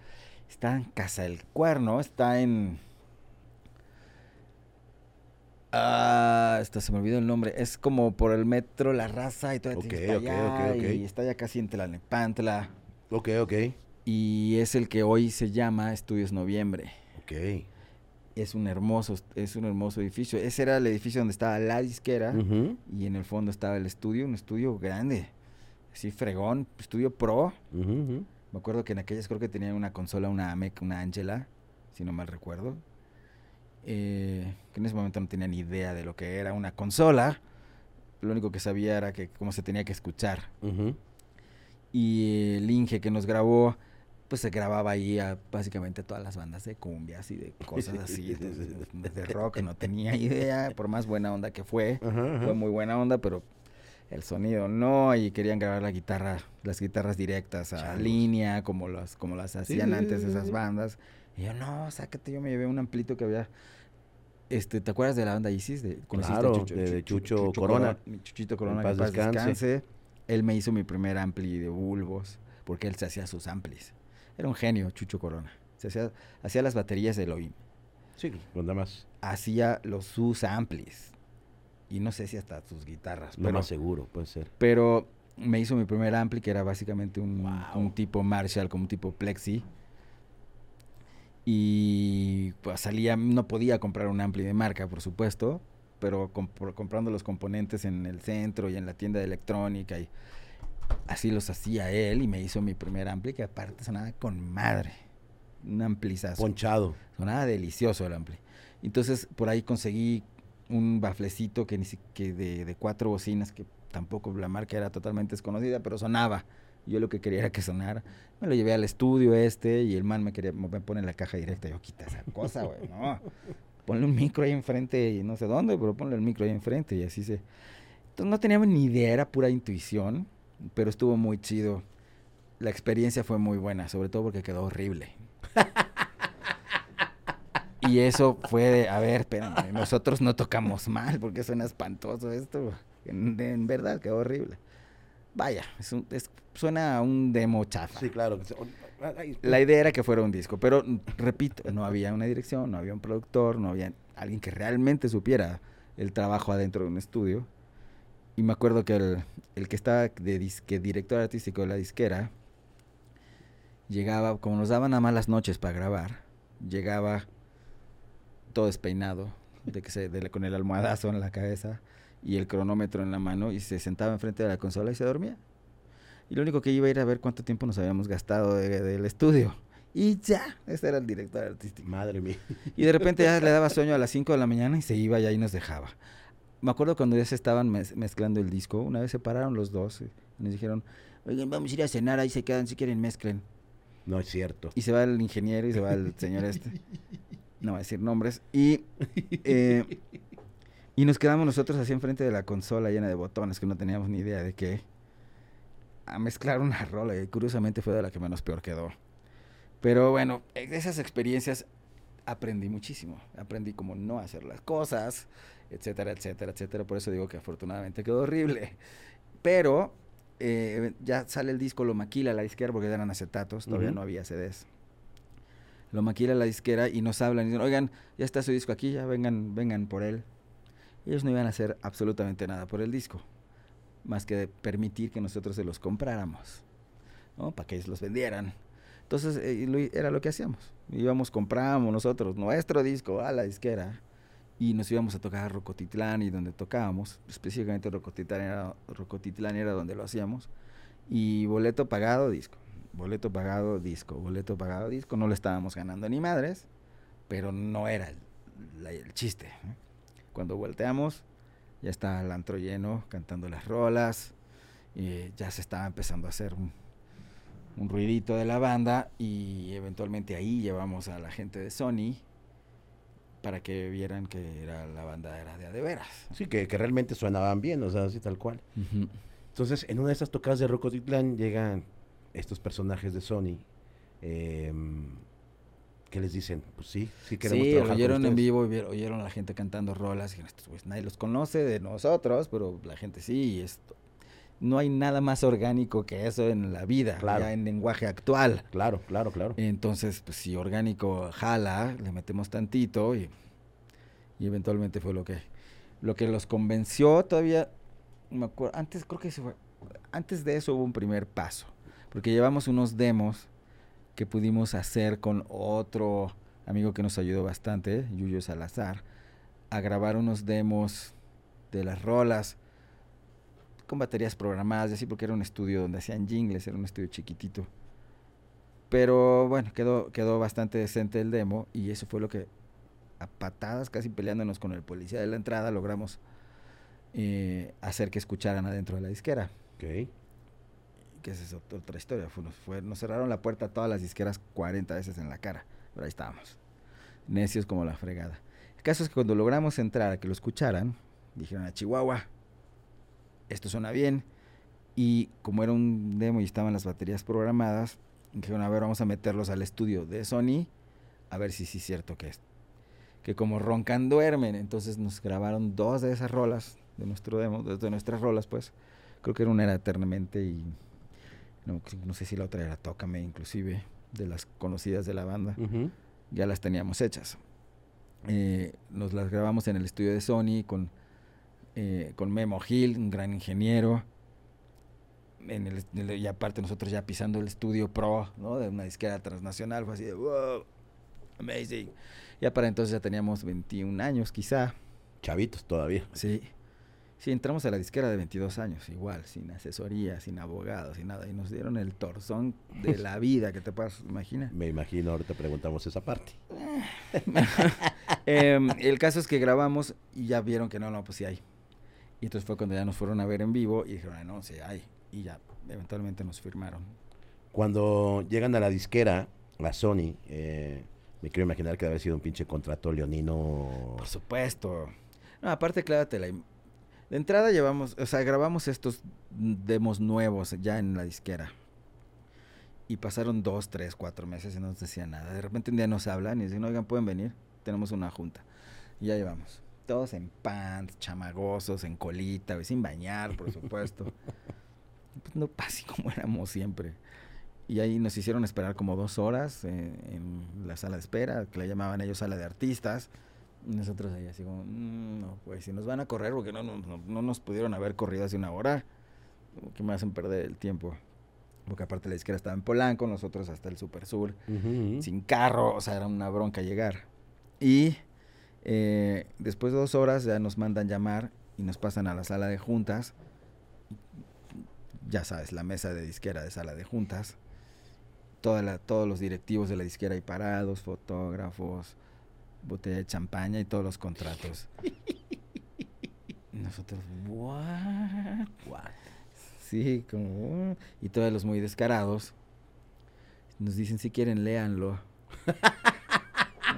está en Casa del Cuerno, está en... Ah, esta se me olvidó el nombre. Es como por el metro La Raza y todo Ok, está ok, allá, ok, ok. Y está ya casi en Tlalnepantla. Ok, ok. Y es el que hoy se llama Estudios Noviembre. Ok. Es un hermoso, es un hermoso edificio. Ese era el edificio donde estaba la disquera y en el fondo estaba el estudio, un estudio grande. Así fregón, estudio pro. Me acuerdo que en aquellas creo que tenían una consola, una AMEC, una Angela, si no mal recuerdo. Eh, que en ese momento no tenía ni idea de lo que era una consola. Lo único que sabía era que cómo se tenía que escuchar. Y el Inge que nos grabó, pues se grababa ahí a básicamente todas las bandas de cumbias y de cosas así, de, de- de rock, no tenía idea, por más buena onda que fue. Ajá, ajá. Fue muy buena onda, pero el sonido no, y querían grabar la guitarra, las guitarras directas a línea, como las, como las hacían sí, antes esas bandas. Y yo, no, sácate, yo me llevé un amplito que había. Este, ¿te acuerdas de la banda Isis? De, Claro, de Chucho Corona. Mi Chuchito Corona, paz que paz descanse. descanse. Él me hizo mi primer ampli de bulbos, porque él se hacía sus amplis. Era un genio, Chucho Corona. Se hacía, hacía las baterías de Elohim. Sí, nada más. Hacía los sus amplis. Y no sé si hasta sus guitarras. No pero, más seguro, puede ser. pero me hizo mi primer ampli, que era básicamente un, Wow. un tipo Marshall, como un tipo Plexi. Y pues salía, no podía comprar un ampli de marca, por supuesto, pero comp- comprando los componentes en el centro y en la tienda de electrónica y así los hacía él y me hizo mi primer ampli que aparte sonaba con madre. Un amplizazo. Ponchado. Sonaba delicioso el ampli. Entonces por ahí conseguí un baflecito que ni si- que de, de cuatro bocinas que tampoco la marca era totalmente desconocida, pero sonaba. Yo lo que quería era que sonara. Me lo llevé al estudio este y el man me quería me pone la caja directa. Yo quita esa cosa, güey, no. Ponle un micro ahí enfrente y no sé dónde, pero ponle el micro ahí enfrente y así se. Entonces no teníamos ni idea, era pura intuición, pero estuvo muy chido. La experiencia fue muy buena, sobre todo porque quedó horrible. Y eso fue de, a ver, espérame, nosotros no tocamos mal, porque suena espantoso esto. En, en verdad, quedó horrible. Vaya, es un- es- suena a un demo chafa. Sí, claro. La idea era que fuera un disco, pero repito, no había una dirección, no había un productor, no había alguien que realmente supiera el trabajo adentro de un estudio. Y me acuerdo que el, el que estaba de disque, director artístico de la disquera llegaba, como nos daban a malas noches para grabar, llegaba todo despeinado, de que se, de con el almohadazo en la cabeza y el cronómetro en la mano y se sentaba enfrente de la consola y se dormía. Y lo único que iba a ir a ver cuánto tiempo nos habíamos gastado de- del estudio. Y ya, ese era el director artístico. Madre mía. Y de repente ya le daba sueño a las 5 de la mañana y se iba y ahí nos dejaba. Me acuerdo cuando ya se estaban mez- mezclando el disco, una vez se pararon los dos y nos dijeron, oigan, vamos a ir a cenar, ahí se quedan, si quieren mezclen. No es cierto. Y se va el ingeniero y se va el señor este. No voy a decir nombres. Y, eh, y nos quedamos nosotros así enfrente de la consola llena de botones que no teníamos ni idea de qué. A mezclar una rola y curiosamente fue de la que menos peor quedó. Pero bueno, eh, de esas experiencias aprendí muchísimo. Aprendí cómo no hacer las cosas, etcétera, etcétera, etcétera. Por eso digo que afortunadamente quedó horrible. Pero eh, ya sale el disco, lo maquila la disquera porque eran acetatos, todavía no había CDs. Lo maquila la disquera y nos hablan y dicen, oigan, ya está su disco aquí, ya vengan, vengan por él. Ellos no iban a hacer absolutamente nada por el disco, más que permitir que nosotros se los compráramos, ¿no? Para que ellos los vendieran. Entonces, eh, era lo que hacíamos. Íbamos, comprábamos nosotros nuestro disco a la disquera y nos íbamos a tocar a Rocotitlán y donde tocábamos, específicamente Rocotitlán era, Rocotitlán era donde lo hacíamos, y boleto pagado, disco. Boleto pagado, disco. Boleto pagado, disco. No le estábamos ganando ni madres, pero no era el, el chiste. Cuando volteamos, ya estaba el antro lleno, cantando las rolas, y ya se estaba empezando a hacer un, un ruidito de la banda, y eventualmente ahí llevamos a la gente de Sony para que vieran que era la banda era de de veras. Sí, que, que realmente sonaban bien, o sea, así tal cual. Entonces, en una de esas tocadas de Rocotitlán llegan estos personajes de Sony em, que les dicen, pues sí, sí queremos Sí, trabajar con oyeron en ustedes. vivo, oyeron a la gente cantando rolas, y güeyes nadie los conoce de nosotros, pero la gente sí, y esto. No hay nada más orgánico que eso en la vida, Claro. ya en lenguaje actual. Claro, claro, claro. Entonces, pues si orgánico jala, le metemos tantito y, y eventualmente fue lo que lo que los convenció todavía me acuerdo, antes creo que se fue, antes de eso hubo un primer paso, porque llevamos unos demos que pudimos hacer con otro amigo que nos ayudó bastante, Yuyo Salazar, a grabar unos demos de las rolas con baterías programadas y así porque era un estudio donde hacían jingles, era un estudio chiquitito. Pero bueno, quedó, quedó bastante decente el demo y eso fue lo que a patadas, casi peleándonos con el policía de la entrada, logramos eh, hacer que escucharan adentro de la disquera. Ok. Que esa es ot- otra historia. Fue, nos, fue- nos cerraron la puerta a todas las disqueras 40 veces en la cara. Pero ahí estábamos. Necios como la fregada. El caso es que cuando logramos entrar a que lo escucharan, dijeron a Chihuahua, esto suena bien. Y como era un demo y estaban las baterías programadas, dijeron, a ver, vamos a meterlos al estudio de Sony, a ver si sí es cierto que es. Que como roncan duermen, entonces nos grabaron dos de esas rolas de nuestro demo, de, nuestras rolas, pues. Creo que una era eternamente y no, no sé si la otra era Tócame, inclusive, de las conocidas de la banda ya las teníamos hechas. Eh, nos las grabamos en el estudio de Sony con, eh, con Memo Gil, un gran ingeniero. En el, en el- y aparte nosotros ya pisando el estudio pro, ¿no? De una disquera transnacional, fue así de, wow, amazing. Ya para entonces ya teníamos 21 años quizá, Chavitos todavía. sí. Sí, entramos a la disquera de 22 años, igual, sin asesoría, sin abogados, sin nada. Y nos dieron el torzón de la vida que te puedas imaginar. Me imagino, ahorita preguntamos esa parte. Em, el caso es que grabamos y ya vieron que no, no, pues sí hay. Y entonces fue cuando ya nos fueron a ver en vivo y dijeron, "Ah, no, sí hay. Y ya, eventualmente nos firmaron. Cuando llegan a la disquera, la Sony, eh, me quiero imaginar que debe haber sido un pinche contrato leonino. Por supuesto. No, aparte, clávate la... im- De entrada llevamos, o sea, grabamos estos demos nuevos ya en la disquera. Y pasaron dos, tres, cuatro meses y no nos decían nada. De repente un día nos hablan y dicen, oigan, ¿pueden venir? tenemos una junta. Y ya llevamos. Todos en pants, chamagosos, en colita, sin bañar, por supuesto. pues no, así como éramos siempre. Y ahí nos hicieron esperar como dos horas eh, en la sala de espera, que la llamaban ellos sala de artistas. Y nosotros ahí así como, "Mm, no, pues si nos van a correr, porque no, no, no, no nos pudieron haber corrido hace una hora, que me hacen perder el tiempo. Porque aparte la izquierda estaba en Polanco, nosotros hasta el Super Sur, Ujú. sin carro, o sea, era una bronca llegar. Y eh, después de dos horas ya nos mandan llamar y nos pasan a la sala de juntas. Ya sabes, la mesa de disquera de sala de juntas. Toda la, todos los directivos de la disquera ahí parados, fotógrafos, botella de champaña y todos los contratos. Nosotros, ¿what? What? Sí, como... "Uh", Y todos los muy descarados nos dicen, si quieren, léanlo.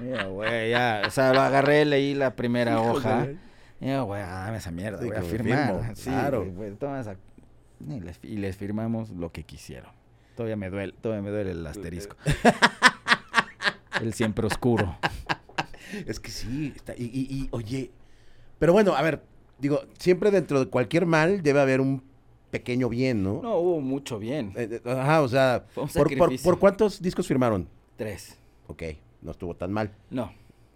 Ya, güey, ya. O sea, lo agarré, leí la primera hoja. Ya, güey, ah, dame esa mierda, Sí, voy a firmar. firmo, Sí, claro. güey, güey, toma esa- Y les, y les firmamos lo que quisieron. Todavía me duele, todavía me duele el asterisco. el siempre oscuro. Es que sí, está- y, y- y, oye, pero bueno, a ver, digo, siempre dentro de cualquier mal debe haber un pequeño bien, ¿no? No, hubo mucho bien. Eh, eh, ajá, o sea, por, por cuántos discos firmaron? Tres. Ok, no estuvo tan mal, No,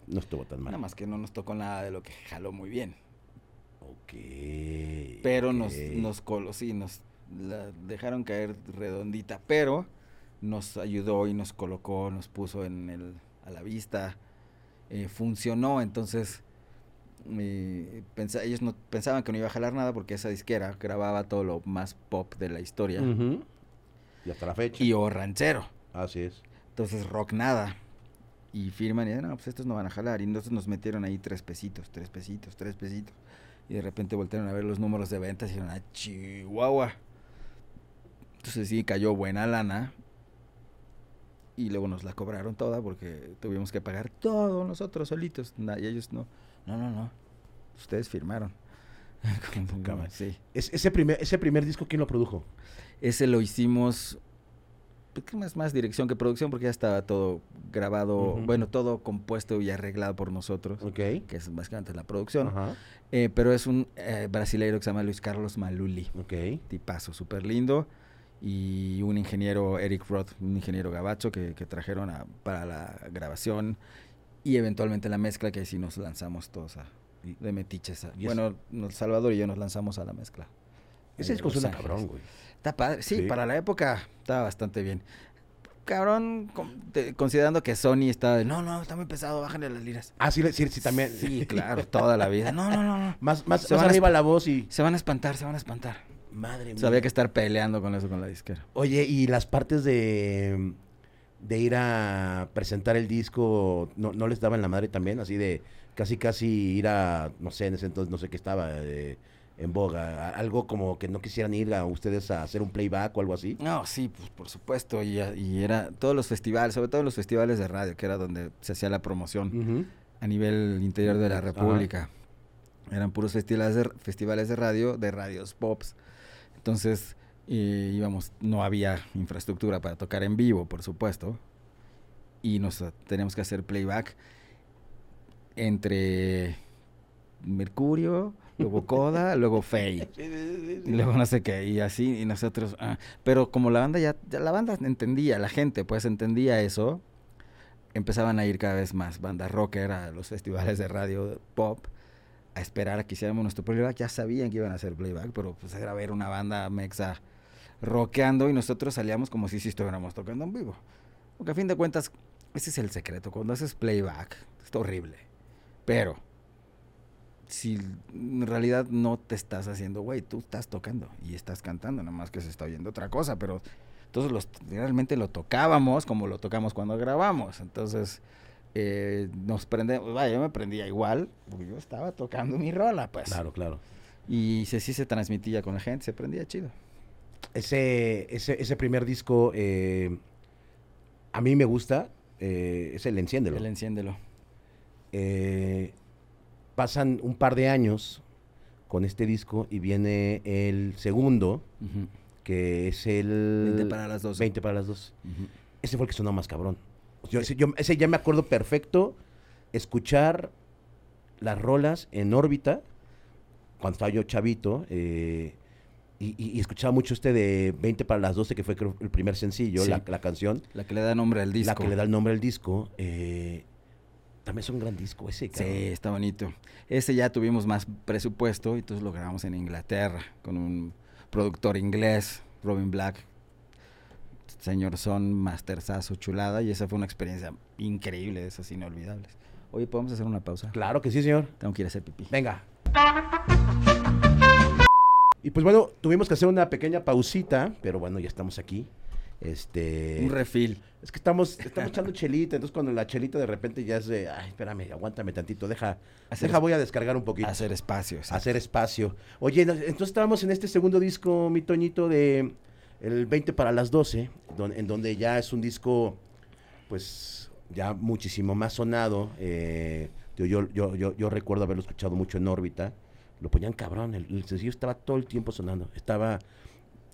no estuvo tan mal. nada más que no nos tocó nada de lo que jaló muy bien. Ok. Pero nos, nos colo, sí, nos la dejaron caer redondita, pero nos ayudó y nos colocó, nos puso en el, a la vista, eh, funcionó, entonces eh, ellos no pensaban que no iba a jalar nada porque esa disquera grababa todo lo más pop de la historia. Y hasta la fecha. y o ranchero, Así es. entonces rock nada. Y firman y dicen, no, pues estos no van a jalar. Y entonces nos metieron ahí tres pesitos, tres pesitos, tres pesitos. Y de repente voltearon a ver los números de ventas y dijeron, ah, Chihuahua. Entonces sí, cayó buena lana. Y luego nos la cobraron toda porque tuvimos que pagar todo nosotros solitos. Y ellos no. No, no, no. Ustedes firmaron. Como, sí. Es- ese, primer, ese primer disco, ¿quién lo produjo? Ese lo hicimos, ¿qué más, más dirección que producción, porque ya estaba todo grabado, bueno, todo compuesto y arreglado por nosotros, Ok. que es básicamente la producción. Eh, pero es un eh, brasileiro que se llama Luis Carlos Maluli, Ok. tipazo, súper lindo. Y un ingeniero, Eric Roth, un ingeniero gabacho que, que trajeron a- para la grabación y eventualmente la mezcla, que sí nos lanzamos todos a, de metiches. a- bueno, Salvador y yo nos lanzamos a la mezcla. Ese disco suena cabrón, güey. Está padre, sí, Sí. para la época estaba bastante bien. Cabrón, con- te- considerando que Sony estaba de, no, no, está muy pesado, bájale las liras. Ah, sí, sí, sí, también. Sí, claro, toda la vida. No, no, no, no. Más, más, Se más van a arriba la voz y... Se van a espantar, se van a espantar. Madre O mía. sea, había que estar peleando con eso con la disquera. Oye, y las partes de, de ir a presentar el disco, ¿no, ¿no les daban la madre también? Así de casi, casi ir a, no sé, en ese entonces no sé qué estaba eh, en boga. Algo como que no quisieran ir a ustedes a hacer un playback o algo así. No, sí, pues por supuesto. Y, y era todos los festivales, sobre todo los festivales de radio, que era donde se hacía la promoción a nivel interior de la Ajá. República. Eran puros festivales de, festivales de radio, de radios pops. Entonces, eh, íbamos, no había infraestructura para tocar en vivo, por supuesto. Y nos teníamos que hacer playback entre Mercurio, luego Coda, luego Fey. Y luego no sé qué, y así, y nosotros, ah, pero como la banda ya, ya la banda entendía, la gente pues entendía eso, empezaban a ir cada vez más bandas rocker a los festivales de radio pop, a esperar a que hiciéramos nuestro playback, ya sabían que iban a hacer playback, pero pues era ver una banda mexa rockeando y nosotros salíamos como si sí estuviéramos tocando en vivo. Porque a fin de cuentas, ese es el secreto, cuando haces playback, está horrible, pero si en realidad no te estás haciendo, güey, tú estás tocando y estás cantando, nada más que se está oyendo otra cosa, pero todos los, realmente lo tocábamos como lo tocamos cuando grabamos, entonces eh, nos prendemos, vaya, yo me prendía igual, porque yo estaba tocando mi rola, pues, Claro, claro. y se, sí se transmitía con la gente, se prendía chido. Ese, ese, ese primer disco eh, a mí me gusta, eh, es el Enciéndelo. El enciéndelo. Eh, pasan un par de años con este disco y viene el segundo, que es el... 20 para las 12. 20 para las 2. Ese fue el que sonó más cabrón. Yo, ese, yo- ese ya me acuerdo perfecto escuchar las rolas en órbita, cuando estaba yo chavito, eh, y, y- y escuchaba mucho este de 20 para las 12, que fue creo, el primer sencillo, Sí. la, la canción, La que le da nombre al disco. la que le da el nombre al disco. eh, también es un gran disco ese, Sí, cabrón. está bonito. Ese ya tuvimos más presupuesto y entonces lo grabamos en Inglaterra con un productor inglés, Robin Black. Señor Son, masterzazo, chulada. Y esa fue una experiencia increíble, de esas inolvidables. Oye, ¿podemos hacer una pausa? Claro que sí, señor. Tengo que ir a hacer pipí. Venga. Y pues bueno, tuvimos que hacer una pequeña pausita, pero bueno, ya estamos aquí. Este. Un refil. Es que estamos, estamos echando chelita, entonces cuando la chelita de repente ya es de, ay, espérame, aguántame tantito, deja, Hacer deja, voy a descargar un poquito. Hacer espacio. exacto. hacer espacio. Oye, entonces estábamos en este segundo disco, mi Toñito, de el 20 para las 12, don- en donde ya es un disco, pues, ya muchísimo más sonado. eh, yo, yo, yo, yo, yo recuerdo haberlo escuchado mucho en órbita. Lo ponían cabrón, el, el sencillo estaba todo el tiempo sonando. Estaba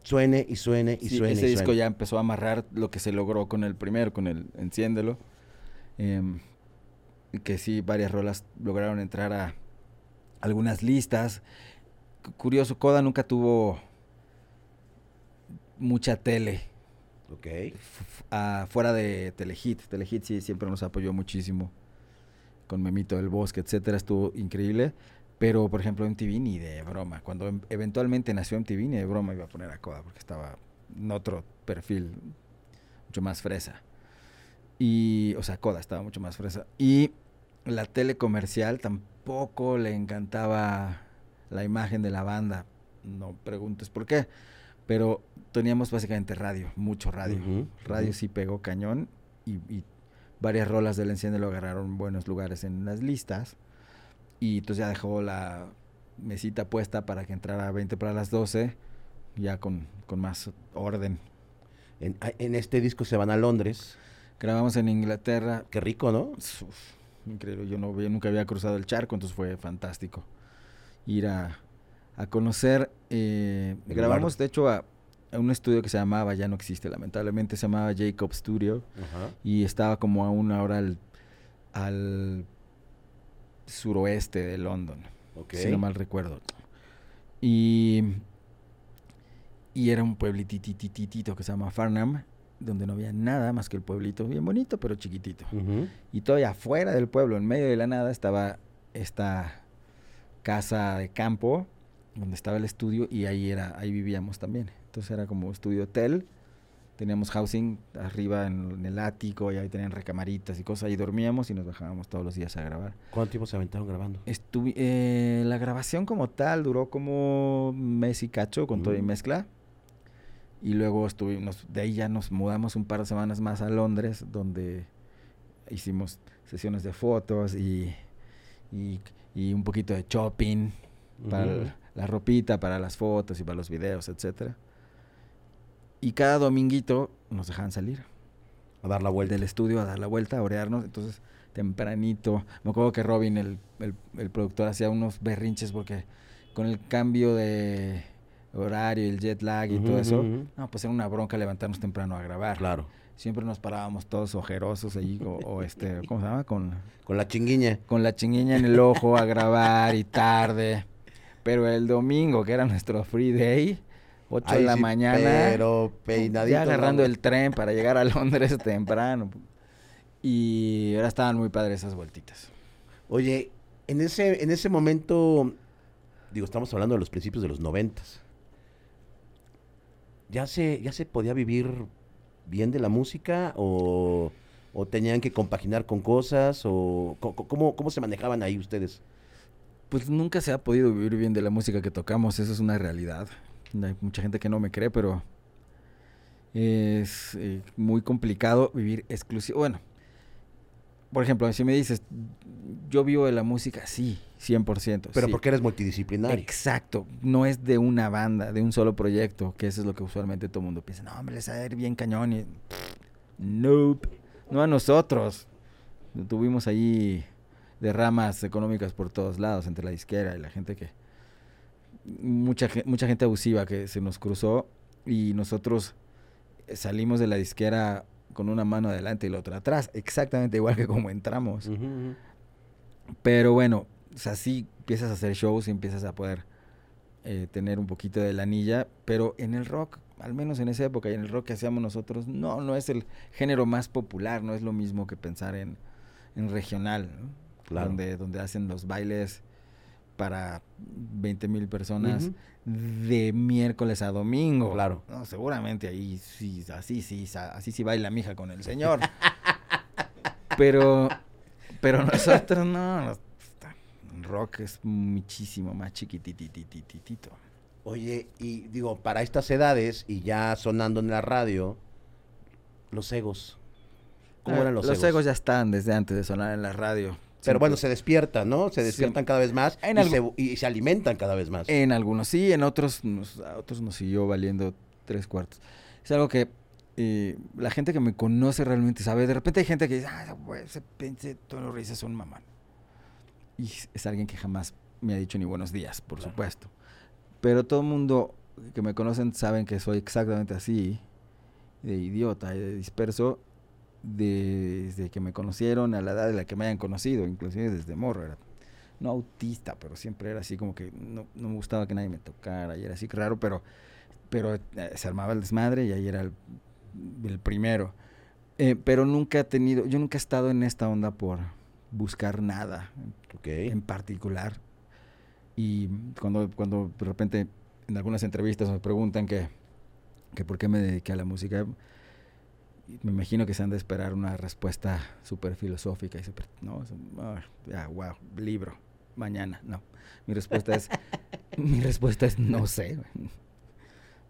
suene y suene y Sí, suene. ese y disco suene. ya empezó a amarrar lo que se logró con el primero, con el Enciéndelo. Em, que sí, varias rolas lograron entrar a algunas listas. Cu- Curioso, Coda nunca tuvo mucha tele Ok. f- ah, fuera de Telehit. Telehit sí siempre nos apoyó muchísimo con Memito del Bosque, etcétera, estuvo increíble. Pero, por ejemplo, MTV ni de broma. Cuando em- eventualmente nació MTV, ni de broma iba a poner a Coda porque estaba en otro perfil mucho más fresa. Y, o sea, Coda estaba mucho más fresa. Y la tele comercial tampoco le encantaba la imagen de la banda. No preguntes por qué. Pero teníamos básicamente radio, mucho radio. Radio sí pegó cañón y, y varias rolas del Enciende lo agarraron buenos lugares en las listas. Y entonces ya dejó la mesita puesta para que entrara a 20 para las 12, ya con, con más orden. En, a- en este disco se van a Londres. Grabamos en Inglaterra. Qué rico, ¿no? Uf, increíble, yo no nunca había cruzado el charco, entonces fue fantástico ir a, a conocer. eh, grabamos, lugar. de hecho, a, a un estudio que se llamaba, ya no existe lamentablemente, se llamaba Jacob Studio. Ajá. y estaba como a una hora al, al suroeste de London, si no mal recuerdo. Y, y era un pueblititititito que se llama Farnham, donde no había nada más que el pueblito, bien bonito, pero chiquitito. Y todavía afuera del pueblo, en medio de la nada, estaba esta casa de campo donde estaba el estudio y ahí era ahí vivíamos también. Entonces era como estudio hotel. Teníamos housing arriba en, en el ático y ahí tenían recamaritas y cosas. Ahí dormíamos y nos bajábamos todos los días a grabar. ¿Cuánto tiempo se aventaron grabando? Estuvi- eh, la grabación como tal duró como mes y cacho con todo y Mm. mezcla. Y luego estuvimos, de ahí ya nos mudamos un par de semanas más a Londres, donde hicimos sesiones de fotos y, y, y un poquito de shopping para el- la ropita, para las fotos y para los videos, etcétera. Y cada dominguito nos dejaban salir A dar la vuelta. del estudio a dar la vuelta, a orearnos. Entonces, tempranito. Me acuerdo que Robin, el, el- el productor, hacía unos berrinches porque con el cambio de horario el jet lag y todo eso, no, pues era una bronca levantarnos temprano a grabar. Claro. Siempre nos parábamos todos ojerosos allí, o, o este, ¿cómo se llama? Con, Con la chinguiña. con la chingueña en el ojo a grabar y tarde. Pero el domingo, que era nuestro free day, 8 de la sí, mañana. Pero peinadito. Ya agarrando ¿no? el tren para llegar a Londres temprano. Y ahora estaban muy padres esas vueltitas. Oye, en ese, en ese momento, digo, estamos hablando de los principios de los noventas. ¿Ya se, ya se podía vivir bien de la música o, o tenían que compaginar con cosas o cómo, cómo se manejaban ahí ustedes? Pues nunca se ha podido vivir bien de la música que tocamos, eso es una realidad. Hay mucha gente que no me cree, pero es eh, muy complicado vivir exclusivo. Bueno, por ejemplo, si me dices, yo vivo de la música, sí, 100%. Pero sí. porque eres multidisciplinario. Exacto, no es de una banda, de un solo proyecto, que eso es lo que usualmente todo el mundo piensa. No, hombre, les va a ir bien cañón. Y... Nope, no a nosotros. Tuvimos ahí derramas económicas por todos lados, entre la disquera y la gente que... Mucha, mucha gente abusiva que se nos cruzó y nosotros salimos de la disquera con una mano adelante y la otra atrás, exactamente igual que como entramos. Pero bueno, o sea, sí empiezas a hacer shows y empiezas a poder eh, tener un poquito de la anilla, pero en el rock, al menos en esa época y en el rock que hacíamos nosotros, no, no es el género más popular, no es lo mismo que pensar en, en regional, ¿no? Claro. donde, donde hacen los bailes para 20 mil personas de miércoles a domingo. Claro. No, seguramente ahí sí, así sí, así sí baila mi hija con el señor. pero, pero nosotros no. Rock es muchísimo más chiquititititito. Oye, y digo, para estas edades y ya sonando en la radio, los egos. ¿Cómo Ah, eran los, los egos? egos ya están desde antes de sonar en la radio. Pero bueno, se despiertan, ¿no? Se despiertan Siempre. cada vez más En y, se, y se alimentan cada vez más. En algunos sí, en otros nos, a otros nos siguió valiendo tres cuartos. Es algo que eh, la gente que me conoce realmente sabe. De repente hay gente que dice, ah, güey, ese pinche Tono Reyes es un mamán. Y es- es alguien que jamás me ha dicho ni buenos días, por Claro. supuesto. Pero todo el mundo que me conocen saben que soy exactamente así, de idiota y de disperso, desde que me conocieron a la edad de la que me hayan conocido, inclusive desde morro. Era no autista, pero siempre era así como que no, no me gustaba que nadie me tocara y era así raro, pero, pero eh, se armaba el desmadre y ahí era el, el primero. Eh, pero nunca he tenido, yo nunca he estado en esta onda por buscar nada en particular. Y cuando, cuando de repente en algunas entrevistas me preguntan que, que por qué me dediqué a la música, me imagino que se han de esperar una respuesta súper filosófica y súper, no, un- ah, wow, libro, mañana, no. Mi respuesta es, mi respuesta es no sé,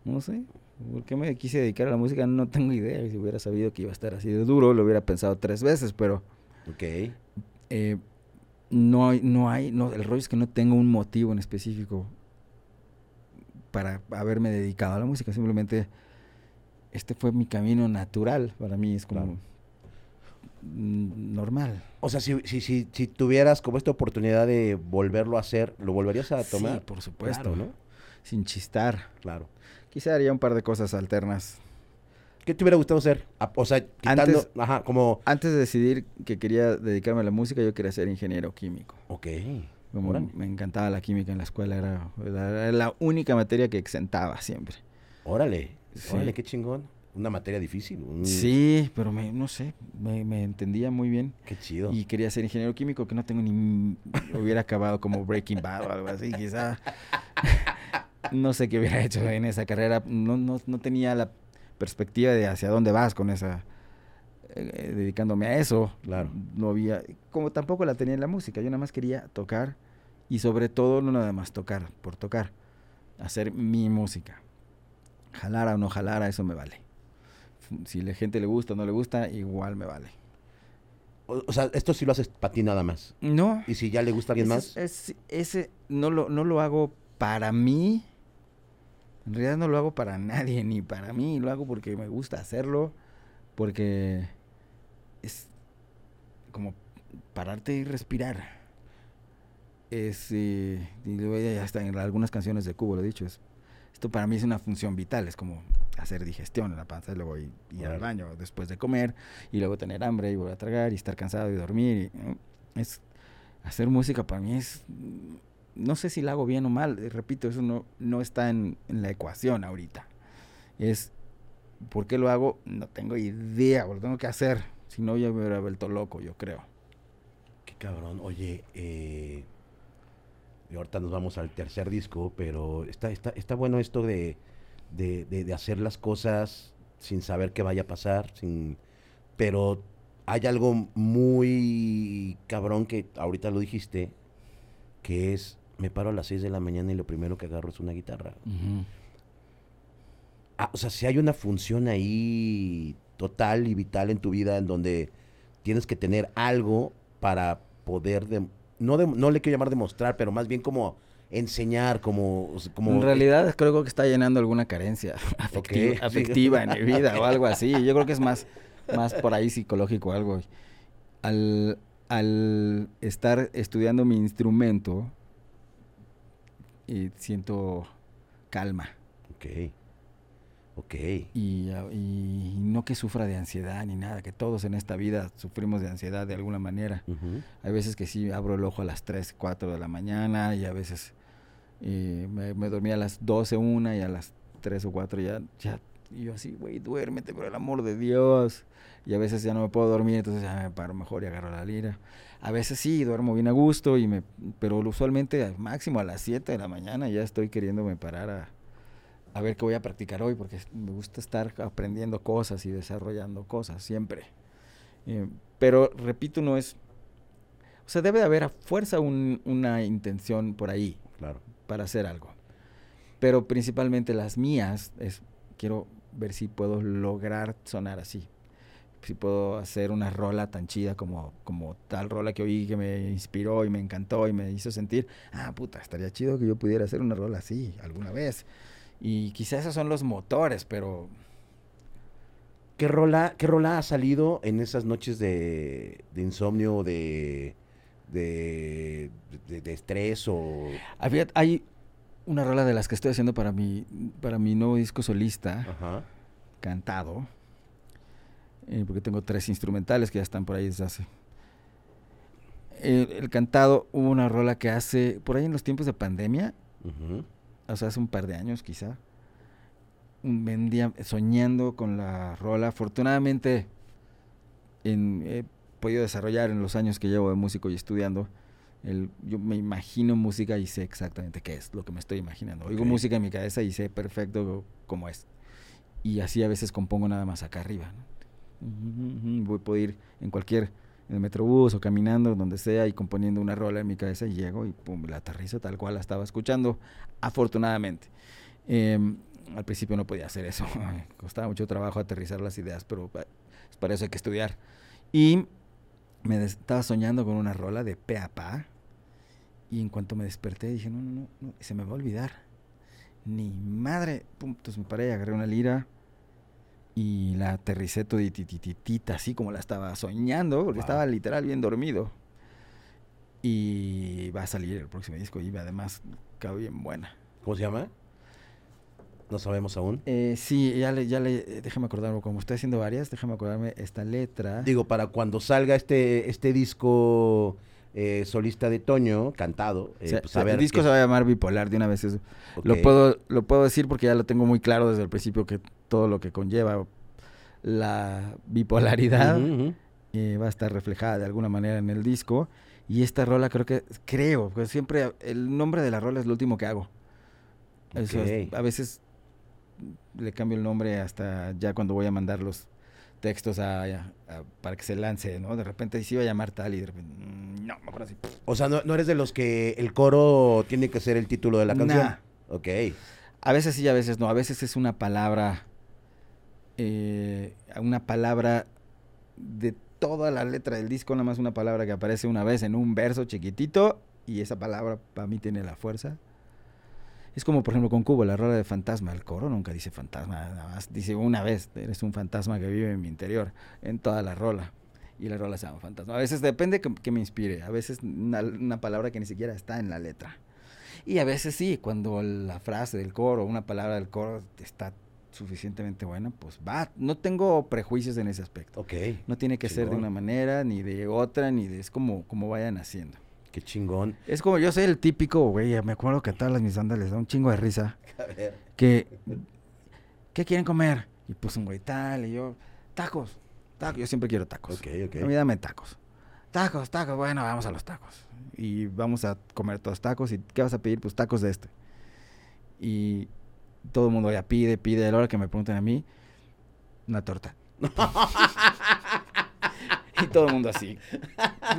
no sé. ¿Por qué me quise dedicar a la música? No tengo idea. Si hubiera sabido que iba a estar así de duro, lo hubiera pensado tres veces, pero Ok. eh, no hay, no hay, no, el rollo es que no tengo un motivo en específico para haberme dedicado a la música, simplemente este fue mi camino natural, para mí es como Claro. mm, normal. O sea, si, si, si, si tuvieras como esta oportunidad de volverlo a hacer, ¿lo volverías a tomar? Sí, por supuesto, Claro, ¿no? Sin chistar. Claro. Quizá haría un par de cosas alternas. ¿Qué te hubiera gustado hacer? A- O sea, quitando... Antes- Ajá, como... Antes de decidir que quería dedicarme a la música, yo quería ser ingeniero químico. Ok. Como Órale. me encantaba la química en la escuela, era, era la única materia que exentaba siempre. Órale. Sí. Órale, qué chingón. Una materia difícil. un- Sí, pero me, no sé, me, me entendía muy bien. Qué chido. Y quería ser ingeniero químico, que no tengo ni... Hubiera acabado como Breaking Bad o algo así, quizá. No sé qué hubiera hecho en esa carrera. No, no, no tenía la perspectiva de hacia dónde vas con esa... eh, dedicándome a eso. Claro. No había... Como tampoco la tenía en la música. Yo nada más quería tocar y sobre todo no nada más tocar por tocar. Hacer mi música. Jalara o no jalara, eso me vale. Si la gente le gusta o no le gusta, igual me vale. O, o sea, esto sí lo haces para ti nada más. No. Y si ya le gusta a alguien más, Ese, es- ese no lo, no lo hago para mí. En realidad no lo hago para nadie, ni para mí. Lo hago porque me gusta hacerlo. Porque es como pararte y respirar. Es, eh, y luego ya hasta en algunas canciones de Cubo lo he dicho. Es, esto para mí es una función vital. Es como hacer digestión en la panza y luego ir, ir al baño después de comer. Y luego tener hambre y volver a tragar y estar cansado y dormir. es hacer música para mí es no sé si la hago bien o mal eh, repito eso no no está en, en la ecuación ahorita es por qué lo hago no tengo idea lo tengo que hacer si no ya me hubiera vuelto loco yo creo qué cabrón. Oye, eh, y ahorita nos vamos al tercer disco, pero está, está, está bueno esto de, de, de- de hacer las cosas sin saber qué vaya a pasar, sin, pero hay algo muy cabrón que ahorita lo dijiste, que es, me paro a las 6 de la mañana y lo primero que agarro es una guitarra. Ah, o sea, si hay una función ahí total y vital en tu vida en donde tienes que tener algo para poder, dem- no, dem- no le quiero llamar demostrar, pero más bien como enseñar, como... como en realidad creo que está llenando alguna carencia afectiva, en mi vida o algo así. Yo creo que es más más por ahí psicológico algo. Al al estar estudiando mi instrumento y siento calma. Ok. Ok. Y, ah, y no que sufra de ansiedad ni nada, que todos en esta vida sufrimos de ansiedad de alguna manera. Hay veces que sí abro el ojo a las 3, 4 de la mañana y a veces eh, me, me dormía a las 12, 1 y a las 3 o 4 ya, ya y yo así, güey, duérmete por el amor de Dios. Y a veces ya no me puedo dormir, entonces ya me paro mejor y agarro la lira. A veces sí, duermo bien a gusto, y me, pero usualmente al máximo a las 7 de la mañana ya estoy queriéndome parar a, a ver qué voy a practicar hoy, porque me gusta estar aprendiendo cosas y desarrollando cosas siempre. Eh, pero repito, no es... O sea, debe de haber a fuerza un- una intención por ahí Claro. para hacer algo. Pero principalmente las mías es, quiero ver si puedo lograr sonar así. Si puedo hacer una rola tan chida como, como tal rola que oí que me inspiró y me encantó y me hizo sentir, ah, puta, estaría chido que yo pudiera hacer una rola así alguna vez. Y quizás esos son los motores, pero ¿Qué rola, qué rola ha salido en esas noches de, de insomnio, de, de, de, de estrés o... había, hay una rola de las que estoy haciendo para mi, para mi nuevo disco solista. Ajá. cantado, eh, porque tengo tres instrumentales que ya están por ahí desde hace. El, el cantado hubo una rola que hace, por ahí en los tiempos de pandemia. O sea, hace un par de años quizá, vendía soñando con la rola. Afortunadamente, en, he podido desarrollar en los años que llevo de músico y estudiando. El, yo me imagino música y sé exactamente qué es lo que me estoy imaginando. Oigo Ok. música en mi cabeza y sé perfecto cómo es. Y así a veces compongo nada más acá arriba. Voy, puedo ir en cualquier, en el metrobús o caminando, donde sea, y componiendo una rola en mi cabeza y llego y pum, la aterrizo tal cual la estaba escuchando, afortunadamente. Em, al principio no podía hacer eso, costaba mucho trabajo aterrizar las ideas, pero pa- para eso hay que estudiar. Y me estaba soñando con una rola de pe a pa, y en cuanto me desperté dije, no, no, no, se me va a olvidar. Ni madre. Pum, entonces me paré, agarré una lira y la aterricé toditititita, así como la estaba soñando, porque Wow. estaba literal bien dormido. Y va a salir el próximo disco y además quedó bien buena. ¿Cómo se llama? No sabemos aún. Eh, sí, ya le, ya le, eh, déjame acordarme, como estoy haciendo varias, déjame acordarme esta letra. Digo, para cuando salga este, este disco eh, solista de Toño, cantado, eh, O sea, pues a ver el disco qué- se va a llamar bipolar de una vez. eso. ok. Lo, puedo, lo puedo decir porque ya lo tengo muy claro desde el principio que todo lo que conlleva la bipolaridad eh, va a estar reflejada de alguna manera en el disco. Y esta rola creo que, creo, porque siempre el nombre de la rola es lo último que hago. Eso es- Ok. a veces le cambio el nombre hasta ya cuando voy a mandar los textos a, a- para que se lance, ¿no? De repente sí iba a llamar tal y de repente, mm, no, mejor así. O sea, no, no eres de los que el coro tiene que ser el título de la canción. Nah. Ok. A veces sí, a veces no. A veces es una palabra, eh, una palabra de toda la letra del disco, nada más una palabra que aparece una vez en un verso chiquitito y esa palabra para mí tiene la fuerza. Es como, por ejemplo, con Cubo, la rola de fantasma. El coro nunca dice fantasma, nada más dice una vez, eres un fantasma que vive en mi interior, en toda la rola. Y la rola se llama fantasma. A veces depende que, que me inspire, a veces una, una palabra que ni siquiera está en la letra. Y a veces sí, cuando la frase del coro, una palabra del coro está suficientemente buena, pues va. No tengo prejuicios en ese aspecto. Ok. No tiene que ser de una manera, ni de otra, ni de... Es como, como vayan haciendo. Qué chingón. Es como yo soy el típico, güey, me acuerdo que a todas las mis bandas les da un chingo de risa. A ver. Que, ¿qué quieren comer? Y pues un güey tal, y yo, tacos, tacos, yo siempre quiero tacos. Ok, ok. A mí dame tacos. Tacos, tacos, bueno, vamos a los tacos. Y vamos a comer todos tacos. ¿Y qué vas a pedir? Pues tacos de este. Y todo el mundo ya pide, pide. A la hora que me pregunten a mí, una torta. y todo el mundo así.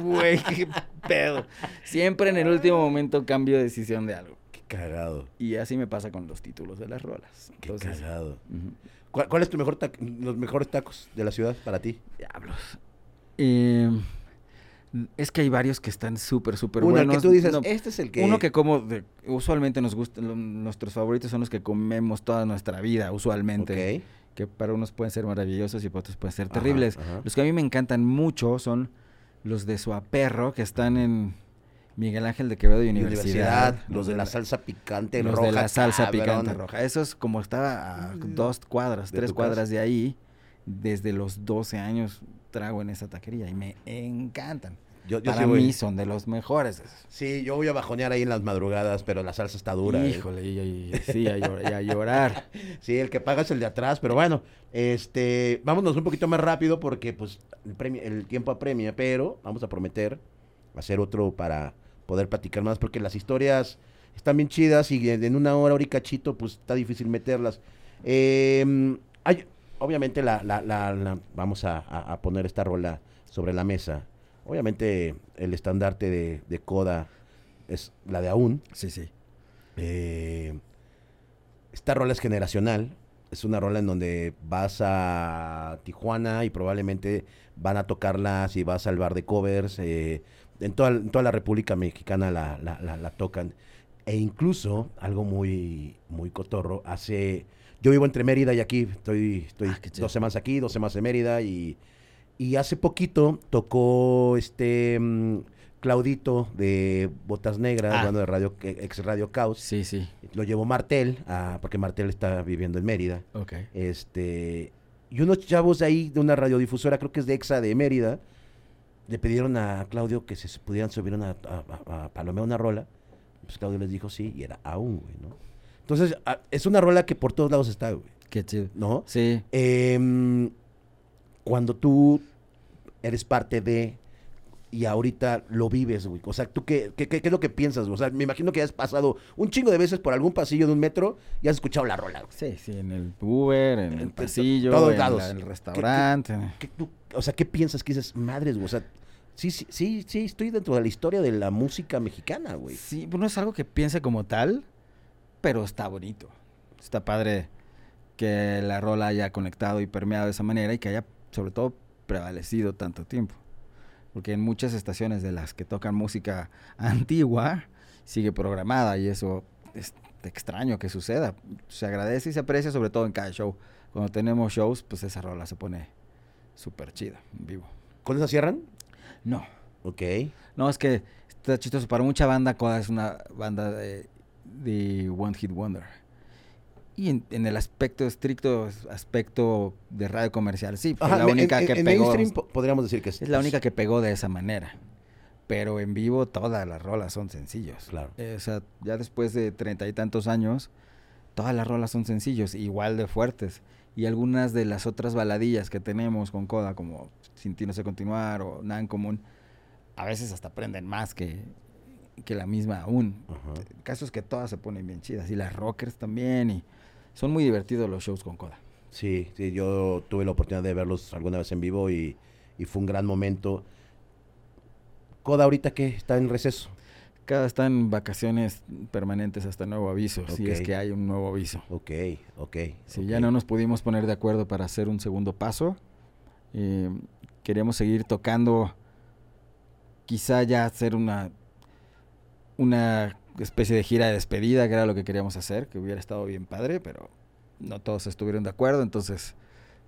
Güey, qué pedo. Siempre en el último momento cambio de decisión de algo. Qué cagado. Y así me pasa con los títulos de las rolas. Qué cagado. ujú. ¿Cuál, cuál es tu mejor los mejores tacos de la ciudad para ti? Diablos. Eh, es que hay varios que están súper, súper Uno buenos. al que tú dices, No, este es el que... Uno que como, de- usualmente nos gusta, lo- nuestros favoritos son los que comemos toda nuestra vida, usualmente. Que para unos pueden ser maravillosos y para otros pueden ser terribles. ajá. Los que a mí me encantan mucho son los de Suaperro, que están en Miguel Ángel de Quevedo y Universidad. los de la salsa picante los roja. de la salsa cabrón. picante roja. Eso es como estaba a dos cuadras, ¿De tres cuadras casa? de ahí. Desde los 12 años trago en esa taquería y me encantan. Yo, yo Para sí voy- mí son de los mejores. Sí, yo voy a bajonear ahí en las madrugadas, pero la salsa está dura. ¿eh? Híjole, y, y- sí, a, llor- y a llorar. Sí, el que paga es el de atrás, pero bueno, este, vámonos un poquito más rápido porque pues el, premio- el tiempo apremia, pero vamos a prometer hacer otro para poder platicar más porque las historias están bien chidas y en en una hora, hora y cachito, pues está difícil meterlas. Eh, hay, obviamente la, la- la- la- vamos a, a- poner esta rola sobre la mesa. Obviamente el estandarte de, de Coda es la de aún. Sí, sí. Eh, esta rola es generacional. Es una rola en donde vas a Tijuana y probablemente van a tocarla si vas al bar de covers. eh, en, toda, en toda la República Mexicana la- la tocan. E incluso, algo muy, muy cotorro, hace... Yo vivo entre Mérida y aquí. Estoy, estoy Ah, dos semanas aquí, dos semanas en Mérida. Y, y hace poquito tocó este... mm, Claudito de Botas Negras, Ah. banda de radio, ex Radio Caos. Sí, sí. Lo llevó Martel, ah, porque Martel está viviendo en Mérida. Ok. Este, y unos chavos de ahí, de una radiodifusora, creo que es de EXA de Mérida, le pidieron a Claudio que se pudieran subir una, a, a- a palomear una rola. Pues Claudio les dijo sí, y era aún, güey, ¿no? Entonces, es una rola que por todos lados está, güey, Qué chido. ¿no? Sí. Em, cuando tú eres parte de y ahorita lo vives, güey. O sea, ¿tú qué, qué, qué- qué es lo que piensas? güey? O sea, me imagino que has pasado un chingo de veces por algún pasillo de un metro y has escuchado la rola, güey. Sí, sí, en el Uber, en En el to- pasillo, todos en lados. la- el ¿Qué- qué- restaurante. ¿Qué tú- o sea, ¿qué piensas que dices, madres, güey? O sea, sí, sí, sí, sí, estoy dentro de la historia de la música mexicana, güey. Sí, pues no es algo que piense como tal, pero está bonito. Está padre que la rola haya conectado y permeado de esa manera y que haya, sobre todo, prevalecido tanto tiempo. Porque en muchas estaciones de las que tocan música antigua, sigue programada y eso es extraño que suceda. Se agradece y se aprecia, sobre todo en cada show. Cuando tenemos shows, pues esa rola se pone súper chida en vivo. ¿Con esa cierran? No, Ok. no, es que está chistoso. Para mucha banda, Coda es una banda de, de One Hit Wonder. Y en, en el aspecto estricto, aspecto de radio comercial, sí, fue Ajá, la única en, que en pegó. mainstream podríamos decir que es, Es la única que pegó de esa manera. Pero en vivo todas las rolas son sencillos. Claro. Eh, o sea, ya después de treinta y tantos años, todas las rolas son sencillos, igual de fuertes. Y algunas de las otras baladillas que tenemos con Coda, como Sin ti no sé continuar o Nada en común, a veces hasta aprenden más que, que la misma aún. Ajá. El caso es que todas se ponen bien chidas. Y las rockers también. Y son muy divertidos los shows con Coda. Sí, sí, yo tuve la oportunidad de verlos alguna vez en vivo y, y fue un gran momento. Coda ahorita que está en receso. Cada está en vacaciones permanentes hasta nuevo aviso, si es que hay un nuevo aviso. Ok, ok. Si ya no nos pudimos poner de acuerdo para hacer un segundo paso, eh, queríamos seguir tocando, quizá ya hacer una, una especie de gira de despedida, que era lo que queríamos hacer, que hubiera estado bien padre, pero no todos estuvieron de acuerdo, entonces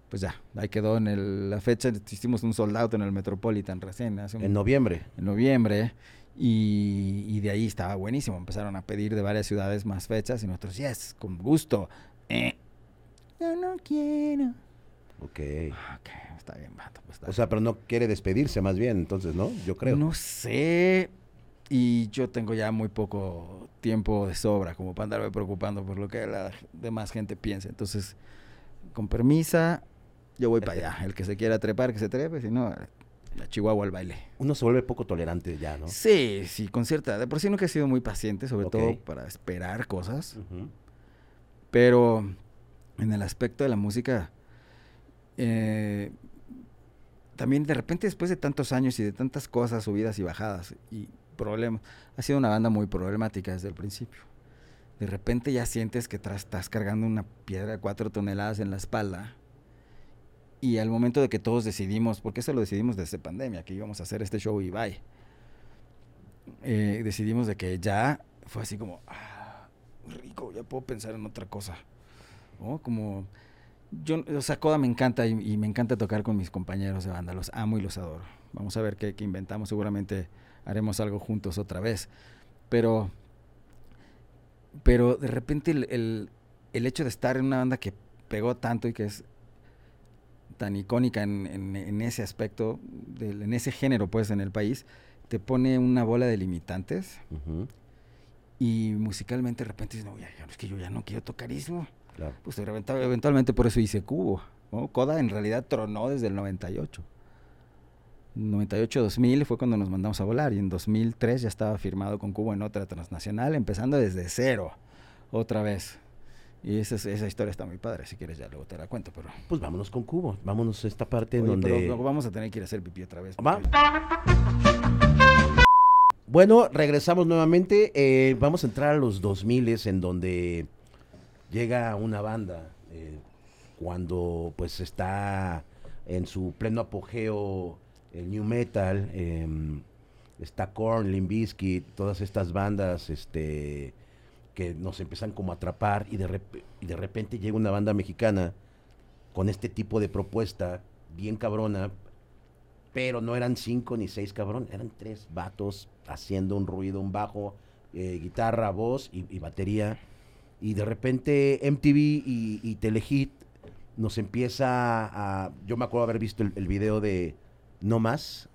pues ya, ahí quedó en el- la fecha, hicimos un sold out en el Metropolitan recién, hace un- En noviembre. en noviembre. Y, y de ahí estaba buenísimo. Empezaron a pedir de varias ciudades más fechas y nosotros, yes, con gusto. Eh, yo no quiero. Ok. Ok, está bien, vato, pues, O sea, pero no quiere despedirse más bien, entonces, ¿no? Yo creo. No sé. Y yo tengo ya muy poco tiempo de sobra como para andarme preocupando por lo que la demás gente piensa. Entonces, con permisa, yo voy para allá. El que se quiera trepar, que se trepe. Si no, a Chihuahua al baile. Uno se vuelve poco tolerante ya, ¿no? Sí, sí, con cierta. De por sí nunca he sido muy paciente, sobre todo para esperar cosas. Pero en el aspecto de la música, eh, también de repente después de tantos años y de tantas cosas, subidas y bajadas y problemas, ha sido una banda muy problemática desde el principio. De repente ya sientes que tras- estás cargando una piedra de cuatro toneladas en la espalda. Y al momento de que todos decidimos, porque eso lo decidimos desde pandemia, que íbamos a hacer este show y bye. eh, decidimos de que ya fue así como, ah, rico, ya puedo pensar en otra cosa. ¿no? Como, yo, o sea, Coda me encanta y, y me encanta tocar con mis compañeros de banda, los amo y los adoro. Vamos a ver qué, qué inventamos, seguramente haremos algo juntos otra vez. Pero, pero de repente el, el, hecho de estar en una banda que pegó tanto y que es tan icónica en, en, ese aspecto, en ese género, pues, en el país, te pone una bola de limitantes. Y musicalmente de repente dices, no, ya, es que yo ya no quiero tocar eso. Pues eventualmente por eso hice Cubo. ¿no? Coda en realidad tronó desde el 98. 98-2000 fue cuando nos mandamos a volar y en 2003 ya estaba firmado con Cubo en otra transnacional, empezando desde cero, otra vez. Y esa, esa historia está muy padre, si quieres ya luego te la cuento, pero... Pues vámonos con Cubo, vámonos a esta parte en donde... vamos a tener que ir a hacer pipí otra vez. Bueno, regresamos nuevamente, eh, vamos a entrar a los 2000 en donde llega una banda, eh, cuando pues está en su pleno apogeo el new metal, em, está Korn, Limbisky, todas estas bandas este, que nos empiezan como a atrapar y de, de repente llega una banda mexicana con este tipo de propuesta bien cabrona, pero no eran cinco ni seis cabrón, eran tres vatos haciendo un ruido, un bajo, eh, guitarra, voz y, batería. Y de repente MTV y, Telehit nos empieza a... Yo me acuerdo haber visto el video de no más.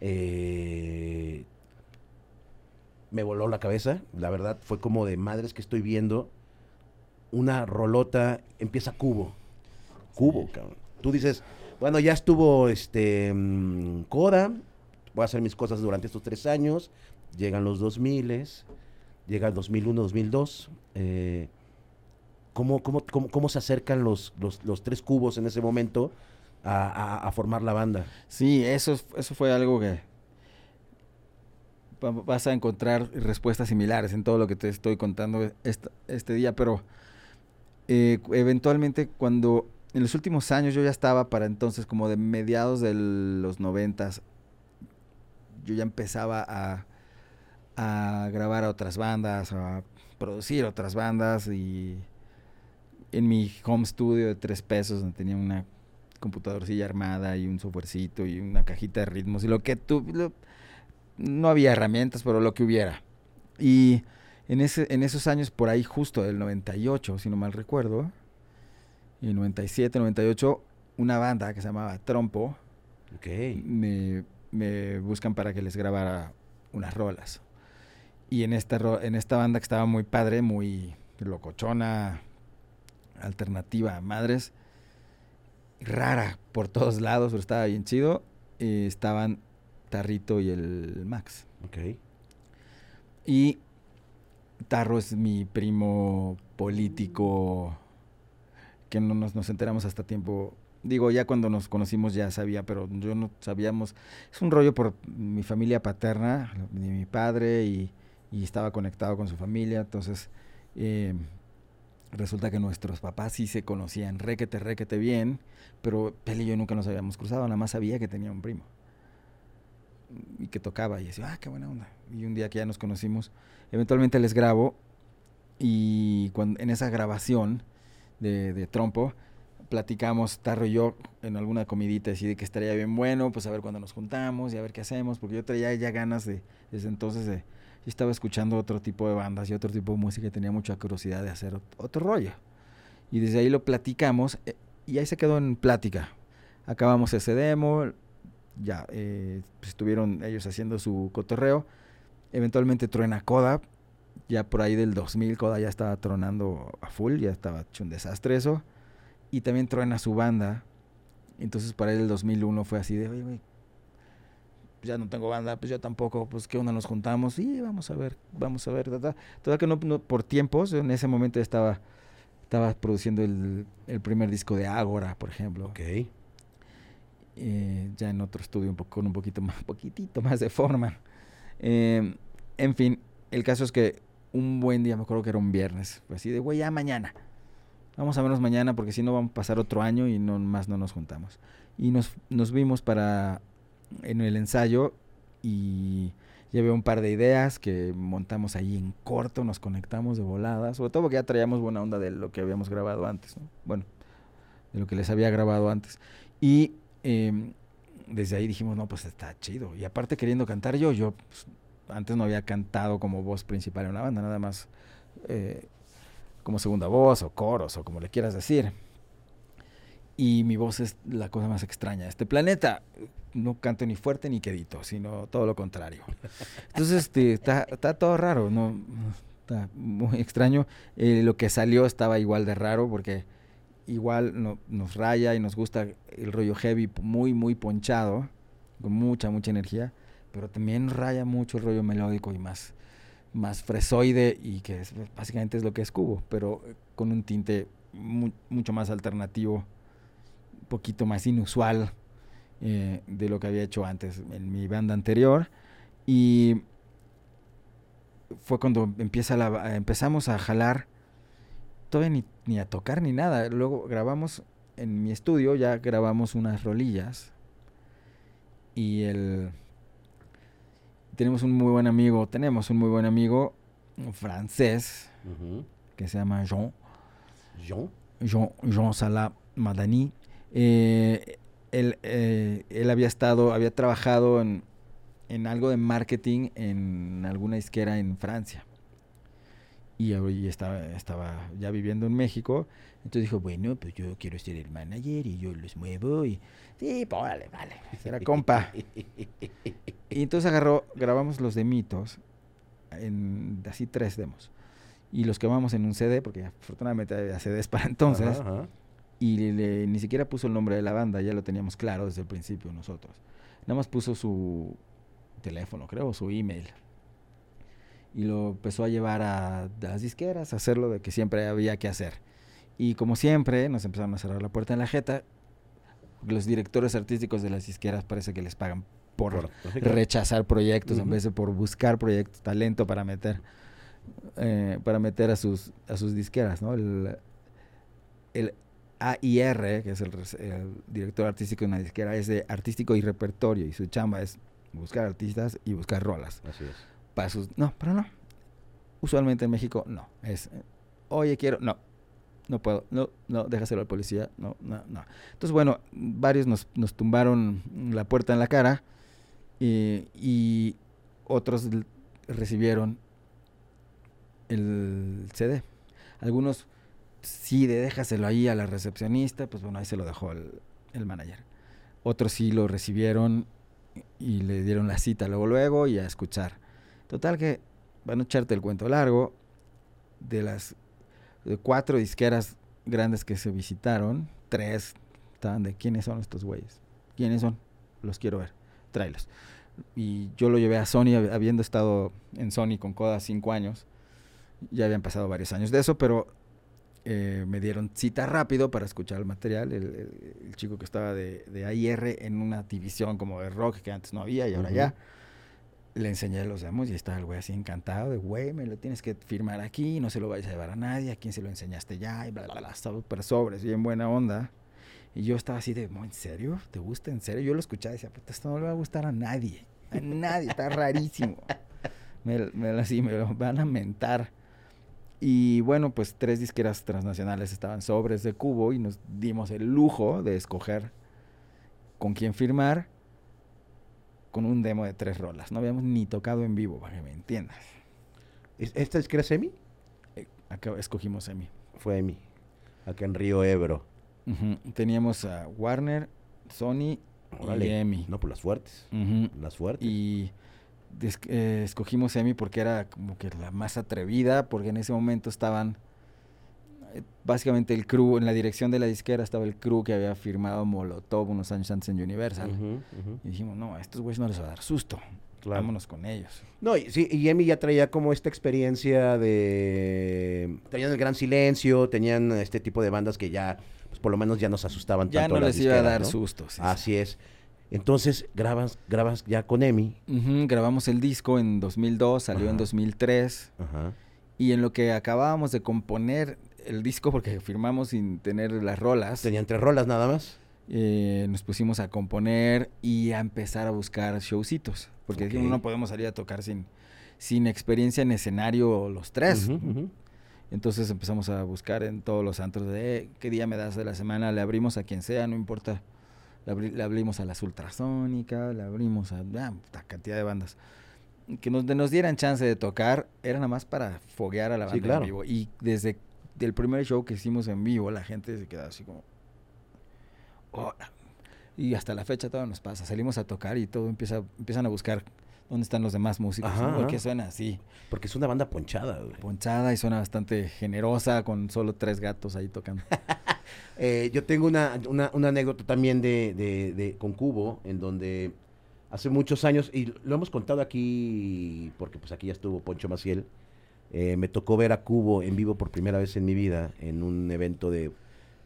Eh, me voló la cabeza, la verdad, fue como de madres que estoy viendo. Una rolota, empieza Cubo. Cubo, cabrón. Tú dices, bueno, ya estuvo este mm, Coda, voy a hacer mis cosas durante estos tres años, llegan los 2000, llega el 2001, 2002. Eh, ¿cómo, cómo, cómo, se acercan los, los, los tres cubos en ese momento? A, formar la banda. Sí, eso, eso fue algo que vas a encontrar respuestas similares en todo lo que te estoy contando este, día, pero eh, eventualmente cuando en los últimos años yo ya estaba para entonces como de mediados de los noventas, yo ya empezaba a, a grabar a otras bandas, a producir otras bandas y en mi home studio de tres pesos donde tenía una computadorcilla armada y un softwarecito y una cajita de ritmos y lo que tú... no había herramientas, pero lo que hubiera. Y en, ese, en esos años, por ahí justo del 98, si no mal recuerdo, y 97, 98, una banda que se llamaba Trompo, me, me buscan para que les grabara unas rolas. Y en esta, en esta banda que estaba muy padre, muy locochona, alternativa a madres, rara por todos lados, pero estaba bien chido. estaban Tarrito y el Max. Ok. Y Tarro es mi primo político que no nos, nos enteramos hasta tiempo. Digo, ya cuando nos conocimos ya sabía, pero yo no sabíamos. Es un rollo por mi familia paterna, de mi padre, y, y estaba conectado con su familia. Entonces, eh, resulta que nuestros papás sí se conocían requete, requete bien, pero Pele y yo nunca nos habíamos cruzado, nada más sabía que tenía un primo. Y que tocaba, y decía, ah, qué buena onda. Y un día que ya nos conocimos, eventualmente les grabo, y en esa grabación de, Trompo, platicamos, Tarro y yo, en alguna comidita, de que estaría bien bueno, pues a ver cuándo nos juntamos y a ver qué hacemos, porque yo traía ya ganas de, desde entonces de y estaba escuchando otro tipo de bandas y otro tipo de música y tenía mucha curiosidad de hacer otro rollo. Y desde ahí lo platicamos eh, y ahí se quedó en plática. Acabamos ese demo, ya eh, pues, estuvieron ellos haciendo su cotorreo. Eventualmente truena Coda, ya por ahí del 2000 Coda ya estaba tronando a full, ya estaba hecho un desastre eso. Y también truena su banda. Entonces para él el 2001 fue así de, oye, ya no tengo banda, pues yo tampoco, pues que uno nos juntamos y vamos a ver, vamos a ver, Toda que no, por tiempos, en ese momento estaba, estaba produciendo el, primer disco de Ágora, por ejemplo. Ok. Eh, ya en otro estudio un poco, con un poquito más, poquitito más de forma. Eh, en fin, el caso es que un buen día, me acuerdo que era un viernes, fue así de, güey, ya mañana. Vamos a vernos mañana porque si no vamos a pasar otro año y no más no nos juntamos. Y nos, nos vimos para en el ensayo y llevé un par de ideas que montamos ahí en corto, nos conectamos de volada, sobre todo porque ya traíamos buena onda de lo que habíamos grabado antes, Bueno, de lo que les había grabado antes. Y em, desde ahí dijimos, no, pues está chido. Y aparte queriendo cantar yo, yo pues, antes no había cantado como voz principal en una banda, nada más eh, como segunda voz o coros o como le quieras decir. Y mi voz es la cosa más extraña de este planeta. No canto ni fuerte ni quedito, sino todo lo contrario. Entonces, este, está, todo raro, ¿no? Está muy extraño. Eh, lo que salió estaba igual de raro porque igual no, nos raya y nos gusta el rollo heavy muy, muy ponchado, con mucha, mucha energía, pero también raya mucho el rollo melódico y más, más fresoide y que es, básicamente es lo que es Cubo, pero con un tinte mu- mucho más alternativo, un poquito más inusual eh, de lo que había hecho antes en mi banda anterior. Y fue cuando empieza la, empezamos a jalar, todavía ni, ni a tocar ni nada. Luego grabamos en mi estudio, ya grabamos unas rolillas. Y el tenemos un muy buen amigo, tenemos un muy buen amigo francés que se llama Jean, Jean. Jean, Jean Salah Madani. Eh, él, eh, él había estado, había trabajado en, en algo de marketing en alguna disquera en Francia. Y hoy estaba, estaba ya viviendo en México. Entonces dijo, bueno, pues yo quiero ser el manager y yo los muevo. Y sí, pues vale, vale. Era compa. Y entonces agarró, grabamos los de mitos, en así tres demos. Y los quemamos en un CD, porque afortunadamente había CDs para entonces. Ajá. Y le- le- ni siquiera puso el nombre de la banda, ya lo teníamos claro desde el principio nosotros. Nada más puso su teléfono, creo, su email. Y lo empezó a llevar a las disqueras, a hacer lo de que siempre había que hacer. Y como siempre, nos empezaron a cerrar la puerta en la jeta. Los directores artísticos de las disqueras parece que les pagan por, Por- rechazar proyectos en Ujú. vez de por buscar proyectos, talento para meter eh, para meter a sus a sus disqueras, ¿no? El, el AIR, que es el, director artístico de una disquera, es de artístico y repertorio y su chamba es buscar artistas y buscar rolas Así es. para sus no, pero no. Usualmente en México no, es oye, quiero, no. No puedo, no, no, déjaselo al policía, no, no, no. Entonces, bueno, varios nos, nos tumbaron la puerta en la cara y, y otros recibieron el CD. Algunos sí, de déjaselo ahí a la recepcionista, pues bueno, ahí se lo dejó el, el manager. Otros sí lo recibieron y le dieron la cita luego luego y a escuchar. Total que, van a echarte el cuento largo, de las de cuatro disqueras grandes que se visitaron, tres estaban de quiénes son estos güeyes, quiénes son, los quiero ver, tráelos. Y yo lo llevé a Sony, hab- habiendo estado en Sony con Coda cinco años, ya habían pasado varios años de eso, pero eh, me dieron cita rápido para escuchar el material. El, el- el chico que estaba de, de AIR en una división como de rock que antes no había y ahora ya. Le enseñé los demos y estaba el güey así encantado de, güey, me lo tienes que firmar aquí, no se lo vayas a llevar a nadie, a quién se lo enseñaste ya, y bla, bla, bla, estaba súper sobres, bien buena onda. Y yo estaba así de, "Mo, ¿en serio? ¿Te gusta? ¿En serio? Yo lo escuchaba y decía, puta, esto no le va a gustar a nadie, a nadie, está rarísimo. Me, me, así, me lo van a mentar. Y bueno, pues tres disqueras transnacionales estaban sobres de cubo y nos dimos el lujo de escoger con quién firmar con un demo de tres rolas. No habíamos ni tocado en vivo, para que me entiendas. ¿Es- ¿Esta es que era Semi? Eh, Acá escogimos Emi. Fue Emi. Acá en Río Ebro. Teníamos a Warner, Sony y Emi. No, pues las fuertes. Las fuertes. Y eh, escogimos Emi porque era como que la más atrevida, porque en ese momento estaban eh, básicamente el crew, en la dirección de la disquera estaba el crew que había firmado Molotov unos años antes en Universal. Y dijimos, no, a estos güeyes no les va a dar susto. Claro. Vámonos con ellos. No, y, sí, y Emi ya traía como esta experiencia de... Tenían el gran silencio, tenían este tipo de bandas que ya, pues por lo menos ya nos asustaban Ya tanto no a las les iba a dar ¿no? susto. sí, sí. Así es. Entonces, grabas, grabas ya con Emi. Grabamos el disco en 2002, salió en Ajá. 2003. Ajá. Y en lo que acabábamos de componer el disco, porque firmamos sin tener las rolas, Tenían tres rolas nada más. eh, nos pusimos a componer y a empezar a buscar showcitos. Porque dijimos, Ok. no podemos salir a tocar sin, sin experiencia en escenario los tres. Entonces empezamos a buscar en todos los antros de "Eh, qué día me das de la semana, le abrimos a quien sea, no importa Le, abri- le abrimos a las Ultrasónicas, le abrimos a ah, cantidad de bandas. Que nos, de- nos dieran chance de tocar, era nada más para foguear a la Sí, banda claro. en vivo. Y desde el primer show que hicimos en vivo, la gente se quedaba así como... "Oh". Y hasta la fecha todo nos pasa. Salimos a tocar y todo empieza, empiezan a buscar dónde están los demás músicos. Ajá, ¿no? Porque ajá. suena así, Porque es una banda ponchada, güey. ponchada y suena bastante generosa con solo tres gatos ahí tocando. Eh, yo tengo una, una, una anécdota también de, de- de- con Cubo, en donde hace muchos años, y lo hemos contado aquí, porque pues aquí ya estuvo Poncho Maciel, eh, me tocó ver a Cubo en vivo por primera vez en mi vida, en un evento de,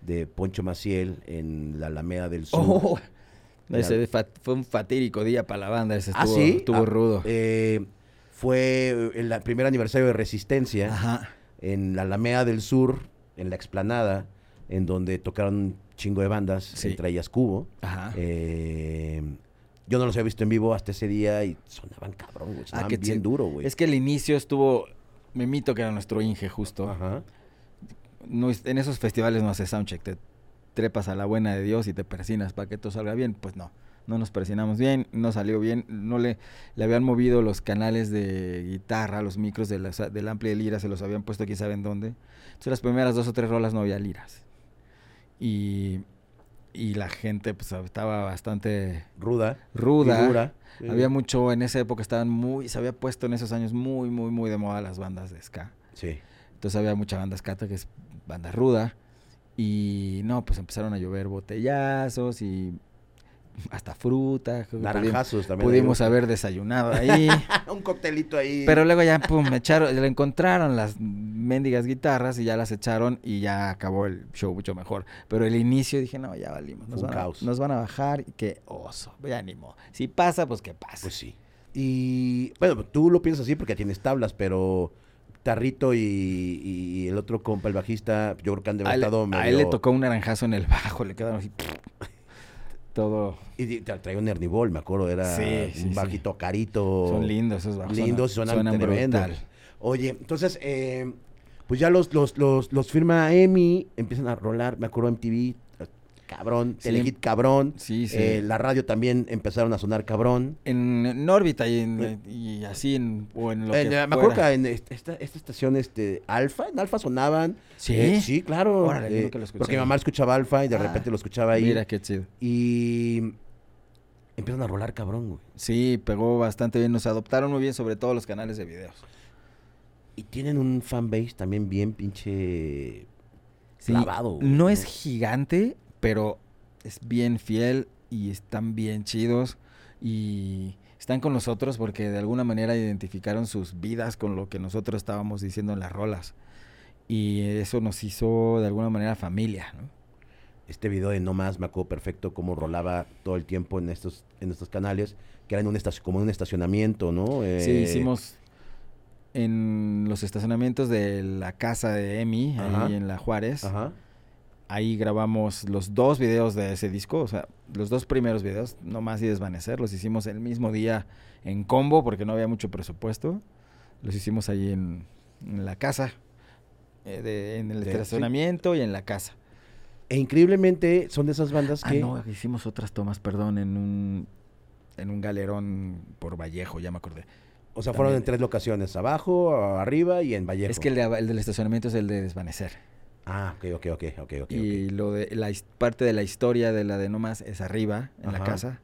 de Poncho Maciel en la Alameda del Sur. Oh, Ese fue un fatídico día para la banda, ese ¿Ah, estuvo, sí? estuvo Ah, rudo. Eh, fue el primer aniversario de Resistencia. Ajá. en la Alameda del Sur, en la explanada, en donde tocaron un chingo de bandas, Sí. entre ellas Cubo. Ajá. Eh, yo no los había visto en vivo hasta ese día y sonaban cabrón, güey. Sonaban Ah, bien duro, güey. Es que el inicio estuvo, Memito que era nuestro Inge justo, Ajá. no en esos festivales no haces soundcheck, te trepas a la buena de Dios y te persinas para que todo salga bien, pues no, no nos persinamos bien, no salió bien, no le, le habían movido los canales de guitarra, los micros de las- del ampli de lira, se los habían puesto quién sabe en dónde, entonces las primeras dos o tres rolas no había liras, y, y la gente pues estaba bastante Ruda. ruda, había mucho, en esa época estaban muy, se había puesto en esos años muy, muy, muy de moda las bandas de ska. Sí. Entonces había mucha banda ska, que es banda ruda. Y no, pues empezaron a llover botellazos y hasta fruta. Naranjazos Pudimos, también. pudimos haber desayunado ahí. un coctelito ahí. pero luego ya, pum, me echaron, le encontraron las mendigas guitarras y ya las echaron y ya acabó el show mucho mejor. Pero el inicio dije, no, ya valimos. Nos, un van, caos. A, nos van a bajar y qué oso, ya ni modo. Si pasa, pues que pase. Pues sí. Y bueno, tú lo piensas así porque tienes tablas, pero Tarrito y, y el otro compa, el bajista, yo creo que han de a, haber él, estado a él le tocó un naranjazo en el bajo, le quedaron así. Todo. Y traía un Ernibol, me acuerdo, era Sí, un sí, sí. bajito carito. Son lindos esos bajos. Lindos, suenan, suenan, suenan tremendo. brutal. Oye, entonces, eh, pues ya los, los, los, los firma EMI, empiezan a rolar, me acuerdo MTV, cabrón, Sí. Telehit cabrón, Sí, sí. eh, la radio también empezaron a sonar cabrón. En, en órbita y, en- y así en, o en lo En, que eh, me acuerdo que en est- esta, esta estación, este, Alfa, en Alfa sonaban. ¿Sí? Eh, sí, claro. Órale, eh, lo porque mi mamá escuchaba Alfa y de Ah, repente lo escuchaba ahí. Mira qué chido. Y empiezan a rolar cabrón, güey. Sí, pegó bastante bien. Nos adoptaron muy bien, sobre todo los canales de videos. Y tienen un fanbase también bien pinche Sí, clavado. güey, no es gigante, pero es bien fiel y están bien chidos. Y están con nosotros porque de alguna manera identificaron sus vidas con lo que nosotros estábamos diciendo en las rolas. Y eso nos hizo de alguna manera familia, ¿no? Este video de No Más me acuerdo perfecto cómo rolaba todo el tiempo en estos, en estos canales, que era en un como en un estacionamiento, ¿no? Sí, Eh, hicimos en los estacionamientos de la casa de Emi, ahí en La Juárez. Ajá. Ahí grabamos los dos videos de ese disco, o sea, los dos primeros videos, No Más y Desvanecer, los hicimos el mismo día en combo porque no había mucho presupuesto. Los hicimos ahí en, en la casa, eh, de- en el De- estacionamiento y en la casa. E increíblemente son de esas bandas Ah, que... no, hicimos otras tomas, perdón, en un, en un galerón por Vallejo, ya me acordé. O sea, fueron en tres locaciones, abajo, arriba y en Vallejo. Es que el, de- el del estacionamiento es el de Desvanecer. Ah, ok, ok, ok, ok, ok. y lo de la parte de la historia de la de No Más es arriba, en la casa.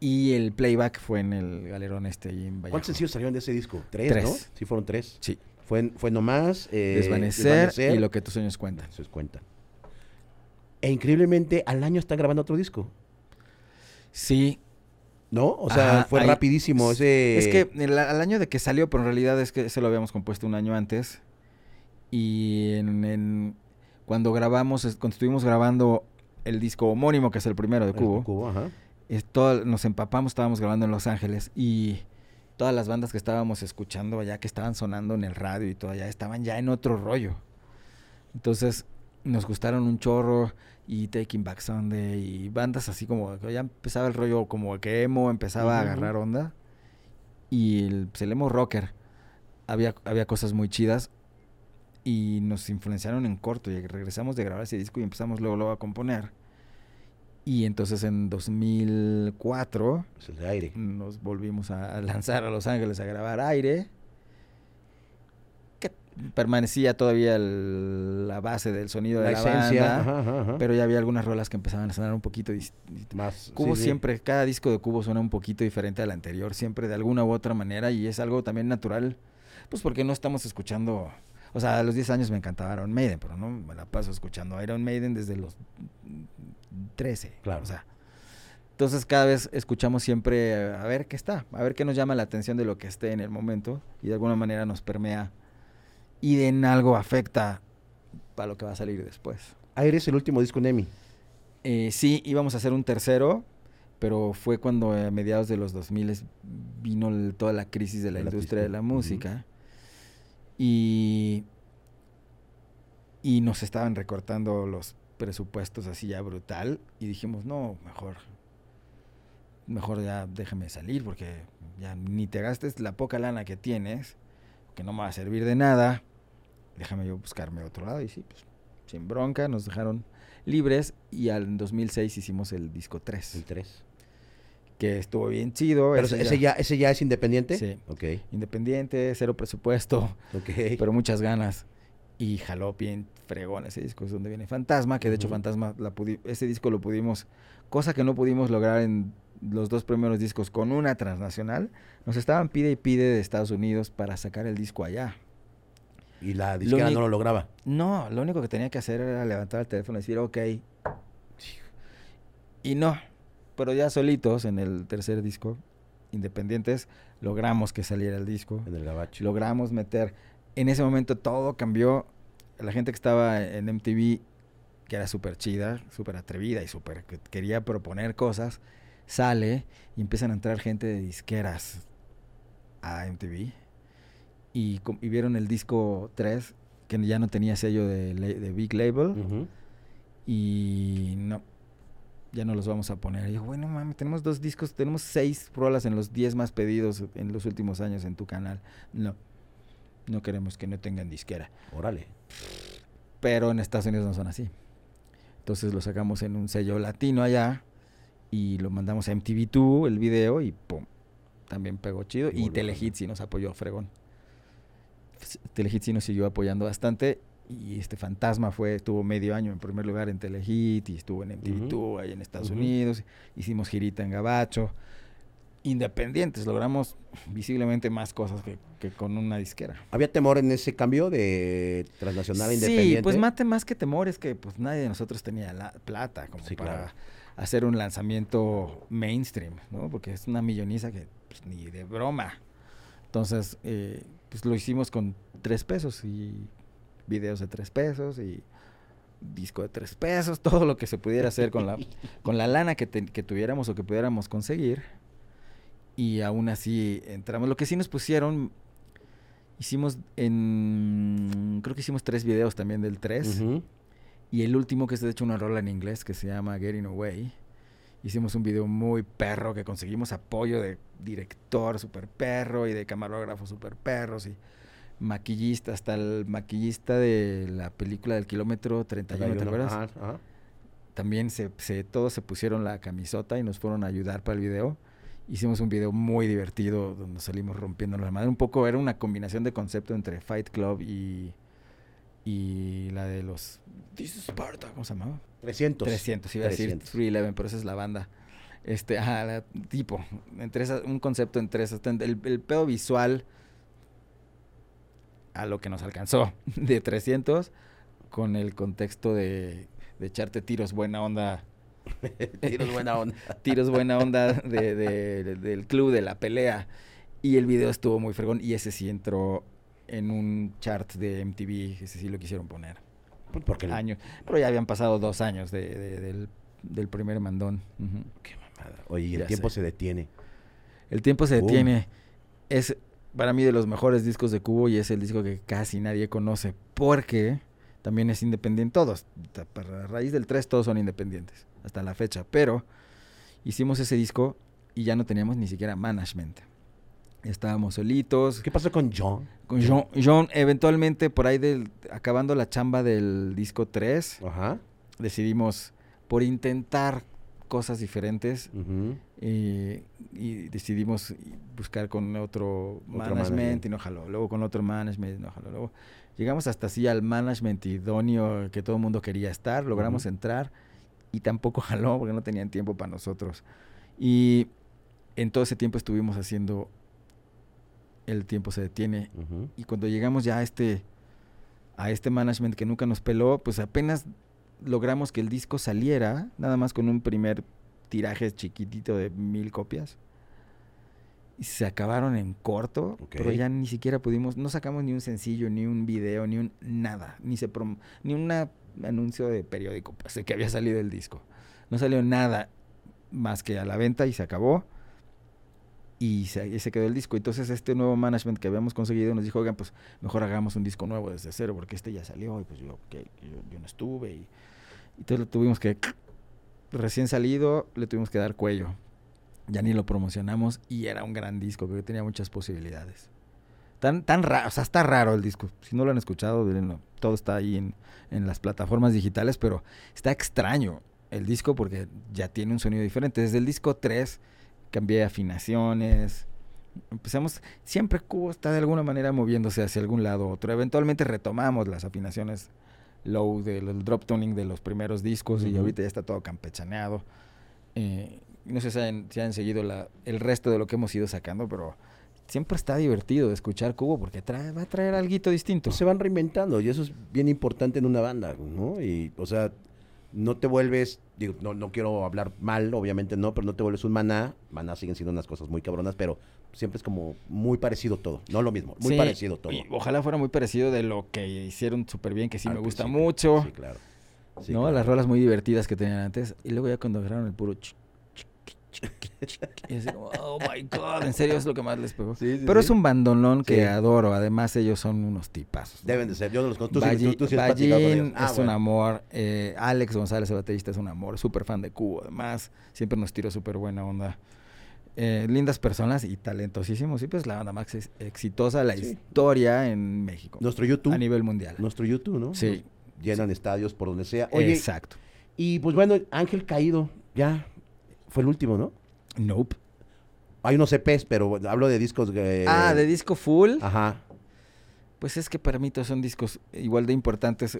Y el playback fue en el galerón este ahí en. ¿Cuántos sencillos salieron de ese disco? ¿Tres, Tres. no? Sí, fueron tres. Sí. Fue, fue nomás... eh, Desvanecer, y lo que tus sueños cuentan. Eso es cuenta. E increíblemente al año están grabando otro disco, Sí, ¿no? O sea, Ajá, fue ahí- rapidísimo ese... es que el- al año de que salió, pero en realidad es que se lo habíamos compuesto un año antes. Y en, en- cuando grabamos, cuando estuvimos grabando el disco homónimo, que es el primero de Cubo, Cubo, ajá. es todo- nos empapamos, estábamos grabando en Los Ángeles y todas las bandas que estábamos escuchando allá, que estaban sonando en el radio y todo allá, estaban ya en otro rollo. Entonces nos gustaron un chorro y Taking Back Sunday y bandas así como ya empezaba el rollo como que emo empezaba a agarrar onda y el, pues, el emo rocker había, había cosas muy chidas y nos influenciaron en corto y regresamos de grabar ese disco y empezamos luego, luego a componer Y entonces en 2004 Es el de aire. nos volvimos a lanzar a Los Ángeles a grabar aire. Que permanecía todavía el- la base del sonido de La esencia. banda. Ajá, ajá, ajá. Pero ya había algunas rolas que empezaban a sonar un poquito Más. Cubo sí, sí. siempre, cada disco de Cubo suena un poquito diferente al anterior, siempre de alguna u otra manera, y es algo también natural, pues porque no estamos escuchando, o sea, a los 10 años me encantaba Iron Maiden, pero no me la paso escuchando Iron Maiden desde los 13. Claro. O sea, entonces cada vez escuchamos siempre a ver qué está, a ver qué nos llama la atención de lo que esté en el momento, y de alguna manera nos permea y en algo afecta para lo que va a salir después. Aire es el último disco Nemi. Eh, sí, íbamos a hacer un tercero, pero fue cuando eh, a mediados de los 2000 vino el- toda la crisis de la De la industria de la triste- ujú. música y, y nos estaban recortando los presupuestos así ya brutal y dijimos, no, mejor, mejor ya déjame salir porque ya ni te gastes la poca lana que tienes, que no me va a servir de nada, déjame yo buscarme otro lado y sí, pues sin bronca, nos dejaron libres y al en 2006 hicimos el disco 3, El 3. Que estuvo bien chido. Pero ese ese ya, ese ya es independiente. Sí. Ok. Independiente, cero presupuesto, Ok. pero muchas ganas. Y jaló bien fregón ese disco, es donde viene Fantasma, que de hecho. Fantasma, la ese disco lo pudimos, cosa que no pudimos lograr en los dos primeros discos con una transnacional, nos estaban pide y pide de Estados Unidos para sacar el disco allá. y la disquera no lo lograba. No, lo único que tenía que hacer era levantar el teléfono y decir, ok. Y no, pero ya solitos en el tercer disco, independientes, logramos que saliera el disco. En el gabacho. Logramos meter, en ese momento todo cambió. La gente que estaba en MTV, que era súper chida, súper atrevida y súper que quería proponer cosas, sale y empiezan a entrar gente de disqueras a MTV. Y, vieron el disco 3, que ya no tenía sello de, de Big Label. Y no, ya no los vamos a poner. Y yo, bueno, mami, tenemos dos discos, tenemos seis rolas en los 10 más pedidos en los últimos años en tu canal. No, no queremos que no tengan disquera. Órale. Pero en Estados Unidos no son así. Entonces lo sacamos en un sello latino allá y lo mandamos a MTV2, el video, y pum, también pegó chido. Y Telehit sí nos apoyó, fregón. Telehit sí nos siguió apoyando bastante. Y este Fantasma fue, estuvo medio año en primer lugar en Telehit y estuvo en MTV2 ahí en Estados. Unidos. Hicimos girita en Gabacho. Independientes, logramos visiblemente más cosas que, que con una disquera. ¿Había temor en ese cambio de transnacional a Sí, independiente? pues mate más que temor es que pues nadie de nosotros tenía la plata como Sí, para claro. hacer un lanzamiento mainstream, ¿no? Porque es una milloniza que pues, ni de broma. Entonces, eh, pues lo hicimos con tres pesos y videos de tres pesos y disco de tres pesos, todo lo que se pudiera hacer con la, con la lana que, te- que tuviéramos o que pudiéramos conseguir. Y aún así entramos. Lo que sí nos pusieron, hicimos en, creo que hicimos tres videos también del 3. Ujú. Y el último, que es de hecho una rola en inglés que se llama Getting Away. Hicimos un video muy perro que conseguimos apoyo de director super perro y de camarógrafo super perros y maquillista, hasta el maquillista de la película del kilómetro 31, ¿te acuerdas? Ajá, ajá. También se, se- todos se pusieron la camisota y nos fueron a ayudar para el video. Hicimos un video muy divertido donde salimos rompiendo la madre. Un poco era una combinación de concepto entre Fight Club y, y la de los... This is Sparta, ¿cómo se llamaba? 300. 300, iba a decir 300. 311, pero esa es la banda. Este, ajá, tipo, entre esas, un concepto entre esas, el pedo visual a lo que nos alcanzó de 300 con el contexto de, de echarte tiros buena onda, Tiros buena onda. tiros buena onda de, de- de- del club, de la pelea. Y el video estuvo muy fregón y ese sí entró en un chart de MTV, ese sí lo quisieron poner Pues Porque el- años. Pero ya habían pasado dos años de- de- del, del primer mandón. Qué mamada. Oye, y el Ya tiempo sé. se detiene. El tiempo se detiene. Es para mí de los mejores discos de Cubo y es el disco que casi nadie conoce porque también es independiente. Todos, para raíz del 3 todos son independientes hasta la fecha. Pero hicimos ese disco y ya no teníamos ni siquiera management. Estábamos solitos. ¿Qué pasó con John? Con John, John, eventualmente por ahí del, acabando la chamba del disco 3, Ajá. decidimos por intentar cosas diferentes Ujú. y, y decidimos buscar con otro, management management. y no jaló. Luego con otro management y no jaló. Luego llegamos hasta así al management idóneo que todo el mundo quería estar. Logramos entrar y tampoco jaló porque no tenían tiempo para nosotros. Y en todo ese tiempo estuvimos haciendo El tiempo se detiene. Ujú. Y cuando llegamos ya a este, a este management que nunca nos peló, pues apenas logramos que el disco saliera, nada más con un primer tiraje chiquitito de mil copias. Y se acabaron en corto, pero ya ni siquiera pudimos, no sacamos ni un sencillo, ni un video, ni un nada, ni se prom- ni un anuncio de periódico, pues, de que había salido el disco. No salió nada más que a la venta y se acabó. Y se, y se quedó el disco. Entonces este nuevo management que habíamos conseguido nos dijo, oigan, pues mejor hagamos un disco nuevo desde cero, porque este ya salió y pues yo, yo, yo no estuve. Y entonces le tuvimos que, recién salido, le tuvimos que dar cuello. Ya ni lo promocionamos y era un gran disco, porque tenía muchas posibilidades. Tan, tan raro, o sea, está raro el disco. Si no lo han escuchado, todo está ahí en, en las plataformas digitales, pero está extraño el disco porque ya tiene un sonido diferente. Desde el disco 3 cambié afinaciones. Empezamos, siempre Cubo está de alguna manera moviéndose hacia algún lado u otro. Eventualmente retomamos las afinaciones low del drop tuning de los primeros discos y ahorita ya está todo campechaneado. Eh, no sé si han, si han seguido la- el resto de lo que hemos ido sacando, pero siempre está divertido escuchar Cubo porque trae, va a traer algo distinto. Se van reinventando y eso es bien importante en una banda, ¿no? Y, o sea, no te vuelves, digo, no, no quiero hablar mal, obviamente no, pero no te vuelves un maná. Maná siguen siendo unas cosas muy cabronas, pero siempre es como muy parecido todo, no lo mismo, muy Sí, parecido todo. y ojalá fuera muy parecido de lo que hicieron súper bien, que sí Al me gusta mucho. Sí, claro. Sí, ¿no? claro. Las rolas muy divertidas que tenían antes. Y luego ya cuando agarraron el puro... ch- y así como, oh my God, en serio es lo que más les pegó. Sí, sí, Pero es un bandolón que adoro. Además, ellos son unos tipazos. Deben de ser, yo no los conozco. Tú, tú- con ellos. Ah, es un amor. eh, Alex González, el baterista, es un amor. Súper fan de Cubo, además. Siempre nos tiró súper buena onda. Eh, lindas personas y talentosísimos. Y pues la banda más ex- exitosa, la Sí. historia en México. Nuestro YouTube, a nivel mundial. nuestro YouTube, ¿no? Sí. Llenan estadios por donde sea. Oye, Exacto. y pues bueno, Ángel Caído, ya fue el último, ¿no? Nope. Hay unos EPs, pero hablo de discos. eh, ah, de disco full. Ajá. Pues es que para mí todos son discos igual de importantes,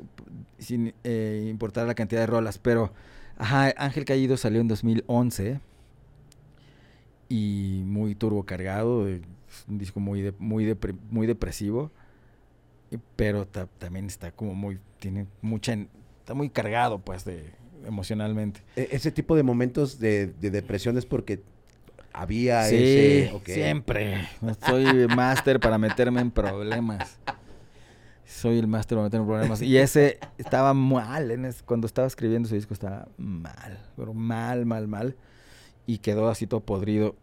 sin eh, importar la cantidad de rolas. Pero, ajá, Ángel Caído salió en 2011 y muy turbo cargado, eh, es un disco muy, de- muy, depre- muy depresivo, pero ta- también está como muy, tiene mucha, está muy cargado pues de emocionalmente. E- ese tipo de momentos de, de depresión es porque había sí, ese. siempre. Soy máster para meterme en problemas. Soy el máster para meterme en problemas. Y ese estaba mal. En es- cuando estaba escribiendo ese disco estaba mal. Pero mal, mal, mal. Y quedó así todo podrido.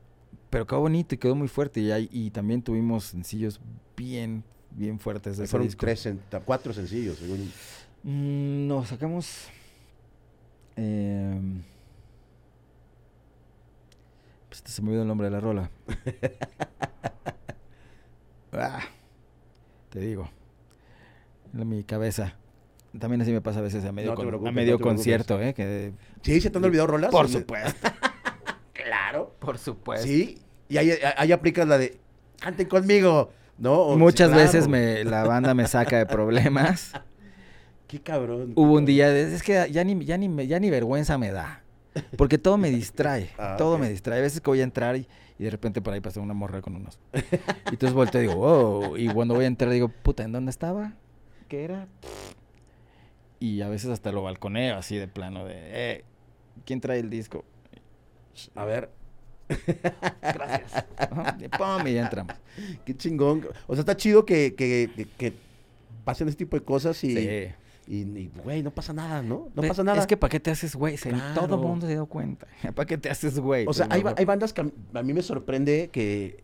Pero quedó bonito y quedó muy fuerte. Y, hay- y también tuvimos sencillos bien, bien fuertes de ese Fueron disco. tres, sen- cuatro sencillos, según. Mm, no, sacamos. pues se me olvidó el nombre de la rola. Ah, te digo. En mi cabeza. También así me pasa a veces a medio, No con- a medio no concierto, ¿eh? Que, Sí, se te han olvidado rolas. por Sí. supuesto. Claro. Por supuesto. Sí. Y ahí, ahí aplicas la de. Canten conmigo. ¿No? O- sí, Muchas claro. veces me, la banda me saca de problemas. Qué cabrón. Hubo un día, de- es que ya ni, ya ni, ya ni vergüenza me da. Porque todo me distrae. Ah, todo me distrae. A veces que voy a entrar y, y de repente por ahí pasa una morra con unos. Y entonces volteo y digo, wow. Y cuando voy a entrar digo, puta, ¿en dónde estaba? ¿Qué era? Y a veces hasta lo balconeo así de plano de, eh, ¿quién trae el disco? A ver, Gracias. Pum, y ya entramos. qué chingón. O sea, está chido que, que, que- que pasen este tipo de cosas y. Sí. Y, güey, no pasa nada, ¿no? No pasa nada. Es que ¿para qué te haces güey? Todo el mundo se dio cuenta. ¿Para qué te haces güey? O sea, Pues hay, hay bandas que a mí me sorprende que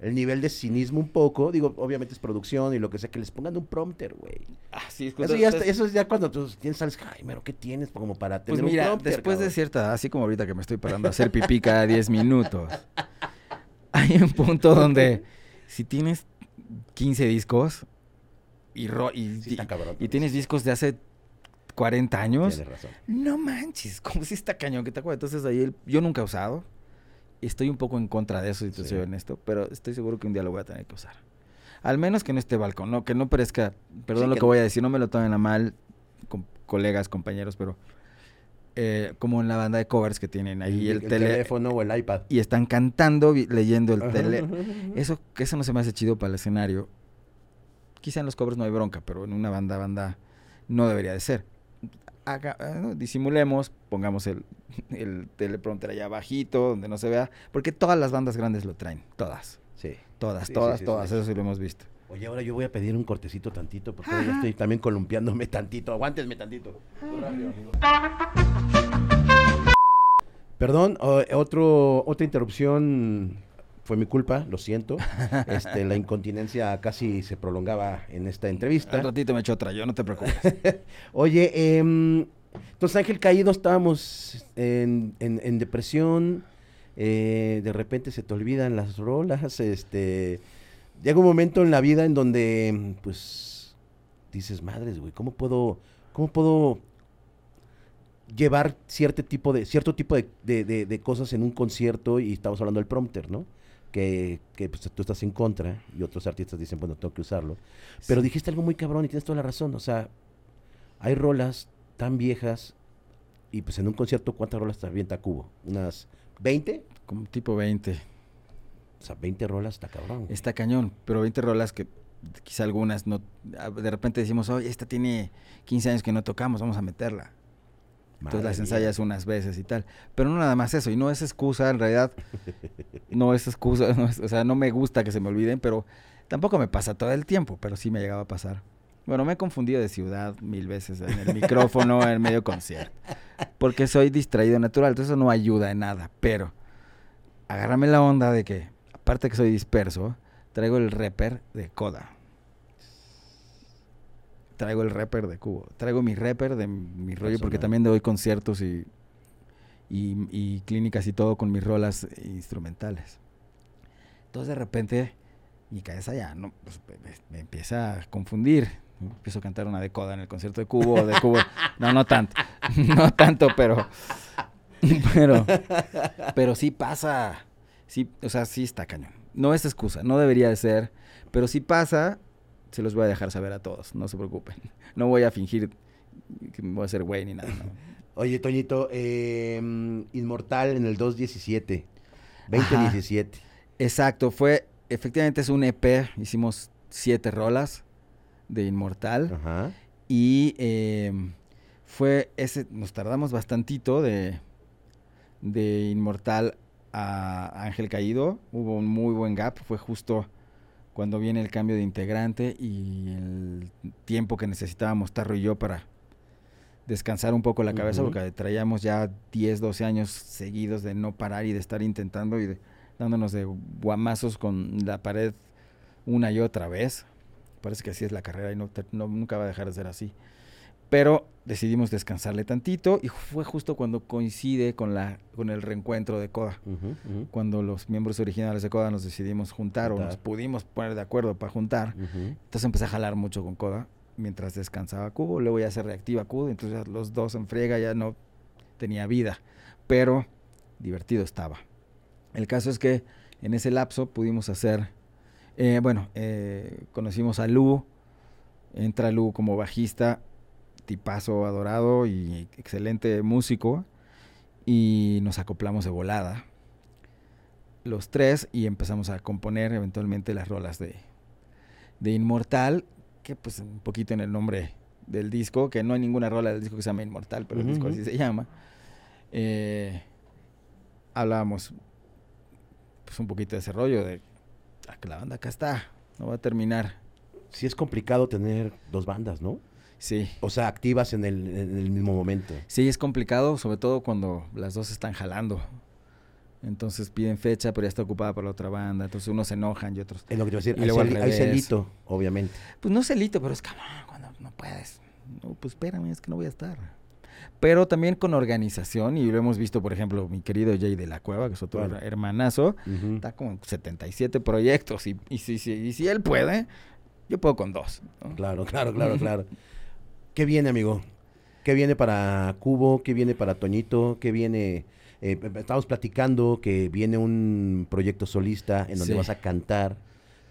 el nivel de cinismo un poco, digo, obviamente es producción y lo que sea, que les pongan un prompter, güey. Ah, sí, es Eso ya, está- eso es ya cuando tú tienes, sales, ay, pero ¿qué tienes como para tener Pues un mira, prompter? después de cabrón?" cierta así como ahorita que me estoy parando a hacer pipí cada 10 minutos, hay un punto donde si tienes 15 discos y, ro- y, Sí, está y- cabrón. y tienes discos de hace 40 años. Tienes razón. No manches, como si está cañón que te acuerdas. Entonces ahí el- yo nunca he usado. Estoy un poco en contra de eso, si te soy honesto, pero estoy seguro que un día lo voy a tener que usar. Al menos que no esté balcón, no, que no parezca, perdón Sí, lo que voy a decir, no me lo tomen a mal, colegas, compañeros, pero eh, como en la banda de covers que tienen ahí el, tele teléfono o el iPad. y están cantando, leyendo el tele. Eso, eso no se me hace chido para el escenario. Quizá en los covers no hay bronca, pero en una banda, banda, no debería de ser. Haga- eh, disimulemos, pongamos el, el teleprompter allá abajito, donde no se vea, porque todas las bandas grandes lo traen, todas, Sí. todas, Sí, todas, sí, sí, todas, eso sí lo hemos visto. Oye, ahora yo voy a pedir un cortecito tantito, porque ahora ya estoy también columpiándome tantito. Aguántenme tantito. Perdón, otro, otra interrupción fue mi culpa, lo siento. Este, la incontinencia casi se prolongaba en esta entrevista. ratito me echo otra, yo no te preocupes. Oye, em, entonces Ángel Caído estábamos en, en- en depresión, eh, de repente se te olvidan las rolas, este, llega un momento en la vida en donde, pues, dices, madres, güey, ¿cómo puedo, cómo puedo llevar cierto tipo de, cierto tipo de, de- de- de cosas en un concierto? Y estamos hablando del prompter, ¿no? Que, que pues, tú estás en contra y otros artistas dicen, bueno, tengo que usarlo. Pero Sí. dijiste algo muy cabrón y tienes toda la razón. O sea, hay rolas tan viejas y pues en un concierto, ¿cuántas rolas te avienta Cubo? ¿Unas 20? Como tipo 20. O sea, 20 rolas está cabrón. Está cañón, pero 20 rolas que quizá algunas no. De repente decimos, oye, esta tiene 15 años que no tocamos, vamos a meterla. Entonces Madre las mía. ensayas unas veces y tal. Pero no nada más eso, y no es excusa, en realidad. No es excusa, no es- o sea, no me gusta que se me olviden, pero tampoco me pasa todo el tiempo, pero sí me llegaba a pasar. Bueno, me he confundido de ciudad mil veces en el micrófono, en medio concierto. Porque soy distraído natural, entonces eso no ayuda en nada. Pero agárrame la onda de que, aparte que soy disperso, traigo el rapper de Coda. Traigo el rapper de Cubo. Traigo mi rapper de mi rollo, porque también doy conciertos y, y, y clínicas y todo con mis rolas instrumentales. Entonces de repente mi cabeza ya no, pues, me, me- empieza a confundir. Empiezo a cantar una de Coda en el concierto de Cubo, de Cubo. No, no tanto. No tanto, pero. Pero. Pero sí pasa. Sí, o sea, sí está cañón. No es excusa, no debería de ser. Pero si pasa, se los voy a dejar saber a todos. No se preocupen. No voy a fingir que me voy a hacer güey ni nada. no. Oye, Toñito, eh, Inmortal en el 217. 2017. Exacto, fue. Efectivamente es un EP. Hicimos siete rolas de Inmortal. Ajá. Y eh, fue ese, nos tardamos bastantito de, de Inmortal a Ángel Caído. Hubo un muy buen gap, fue justo cuando viene el cambio de integrante y el tiempo que necesitábamos Tarro y yo para descansar un poco la cabeza, porque traíamos ya 10, 12 años seguidos de no parar y de estar intentando y de- dándonos de guamazos con la pared una y otra vez. Parece que así es la carrera y no, te- no- nunca va a dejar de ser así. Pero decidimos descansarle tantito y fue justo cuando coincide con, la, con el reencuentro de Coda. Cuando los miembros originales de Coda nos decidimos juntar, o nos pudimos poner de acuerdo para juntar. Entonces empecé a jalar mucho con Coda mientras descansaba Cubo. Luego ya se reactiva Cubo, entonces los dos en friega ya no tenía vida. Pero divertido estaba. El caso es que en ese lapso pudimos hacer, eh, bueno, eh, conocimos a Lu, entra Lu como bajista, tipazo adorado y excelente músico, y nos acoplamos de volada los tres y empezamos a componer eventualmente las rolas de, de Inmortal, que pues un poquito en el nombre del disco, que no hay ninguna rola del disco que se llama Inmortal, pero el disco así se llama. Eh, hablábamos pues un poquito de ese rollo de "Ah, que la banda acá está, no va a terminar. Sí es complicado tener dos bandas, ¿no? Sí. O sea, activas en el, en el mismo momento. Sí, es complicado, sobre todo cuando las dos están jalando. Entonces piden fecha, pero ya está ocupada por la otra banda. Entonces unos se enojan y otros. Es lo que te iba a decir. Y Hay, luego al hay celito, obviamente. Pues no celito, pero es cabrón cuando no puedes. No, pues espérame, es que no voy a estar. Pero también con organización, y lo hemos visto, por ejemplo, mi querido Jay de la Cueva, que es otro Claro. hermanazo, Ujú. está como en 77 proyectos, y, y, si, si- y si él puede, yo puedo con dos. ¿no? Claro, claro, claro, claro. ¿Qué viene, amigo? ¿Qué viene para Cubo? ¿Qué viene para Toñito? ¿Qué viene? Eh, estamos platicando que viene un proyecto solista en donde Sí. vas a cantar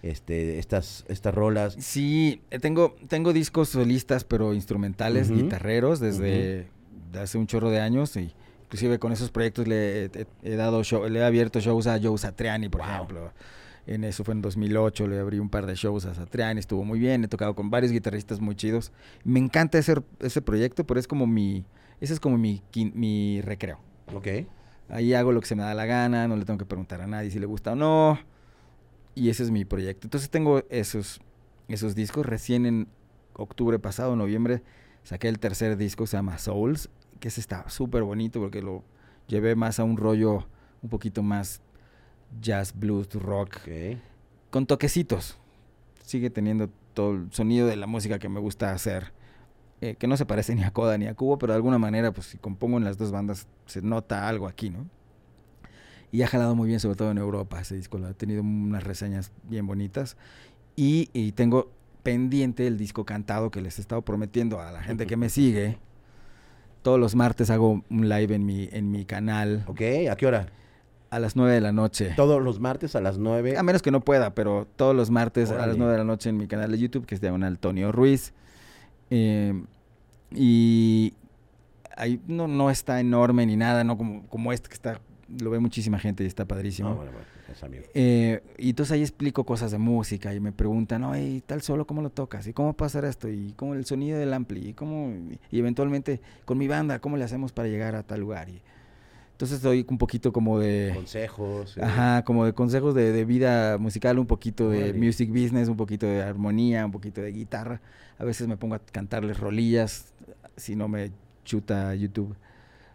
este, estas, estas rolas. Sí, eh, tengo, tengo discos solistas, pero instrumentales, Ujú. guitarreros, desde de hace un chorro de años. Y inclusive con esos proyectos le he, he dado show- le he abierto shows a Joe Satriani, por Wow. ejemplo. En eso fue en 2008, le abrí un par de shows a Satriani, estuvo muy bien, he tocado con varios guitarristas muy chidos. Me encanta ese, ese proyecto, pero es como mi, ese es como mi, mi recreo. Ok. Ahí hago lo que se me da la gana, no le tengo que preguntar a nadie si le gusta o no. Y ese es mi proyecto. Entonces tengo esos, esos discos. Recién en octubre pasado, noviembre, saqué el tercer disco, se llama Souls, que ese está súper bonito porque lo llevé más a un rollo un poquito más jazz, blues, rock, con toquecitos. Sigue teniendo todo el sonido de la música que me gusta hacer. eh, que no se parece ni a Coda ni a Cubo, pero de alguna manera, pues si compongo en las dos bandas, se nota algo aquí, ¿no? Y ha jalado muy bien, sobre todo en Europa, ese disco. Ha tenido unas reseñas bien bonitas. Y, y tengo pendiente el disco cantado que les he estado prometiendo a la gente que me sigue. Todos los martes hago un live en mi, en mi canal Ok, ¿a qué hora? A las 9 de la noche. Todos los martes a las 9. A menos que no pueda, pero todos los martes a las 9 de la noche en mi canal de YouTube, que es Diagonal Antonio Ruiz. Eh, y ahí no, no está enorme ni nada, no como, como este que está, lo ve muchísima gente y está padrísimo. No, bueno, bueno, es amigo. Eh, y entonces ahí explico cosas de música y me preguntan, oye, tal solo cómo lo tocas? ¿Y cómo pasar esto? ¿Y cómo el sonido del ampli? ¿Y cómo? Y eventualmente con mi banda, ¿cómo le hacemos para llegar a tal lugar? Y entonces doy un poquito como de... Consejos. eh, Ajá, como de consejos de, de vida musical, un poquito de music business, un poquito de armonía, un poquito de guitarra. A veces me pongo a cantarles rolillas, si no me chuta YouTube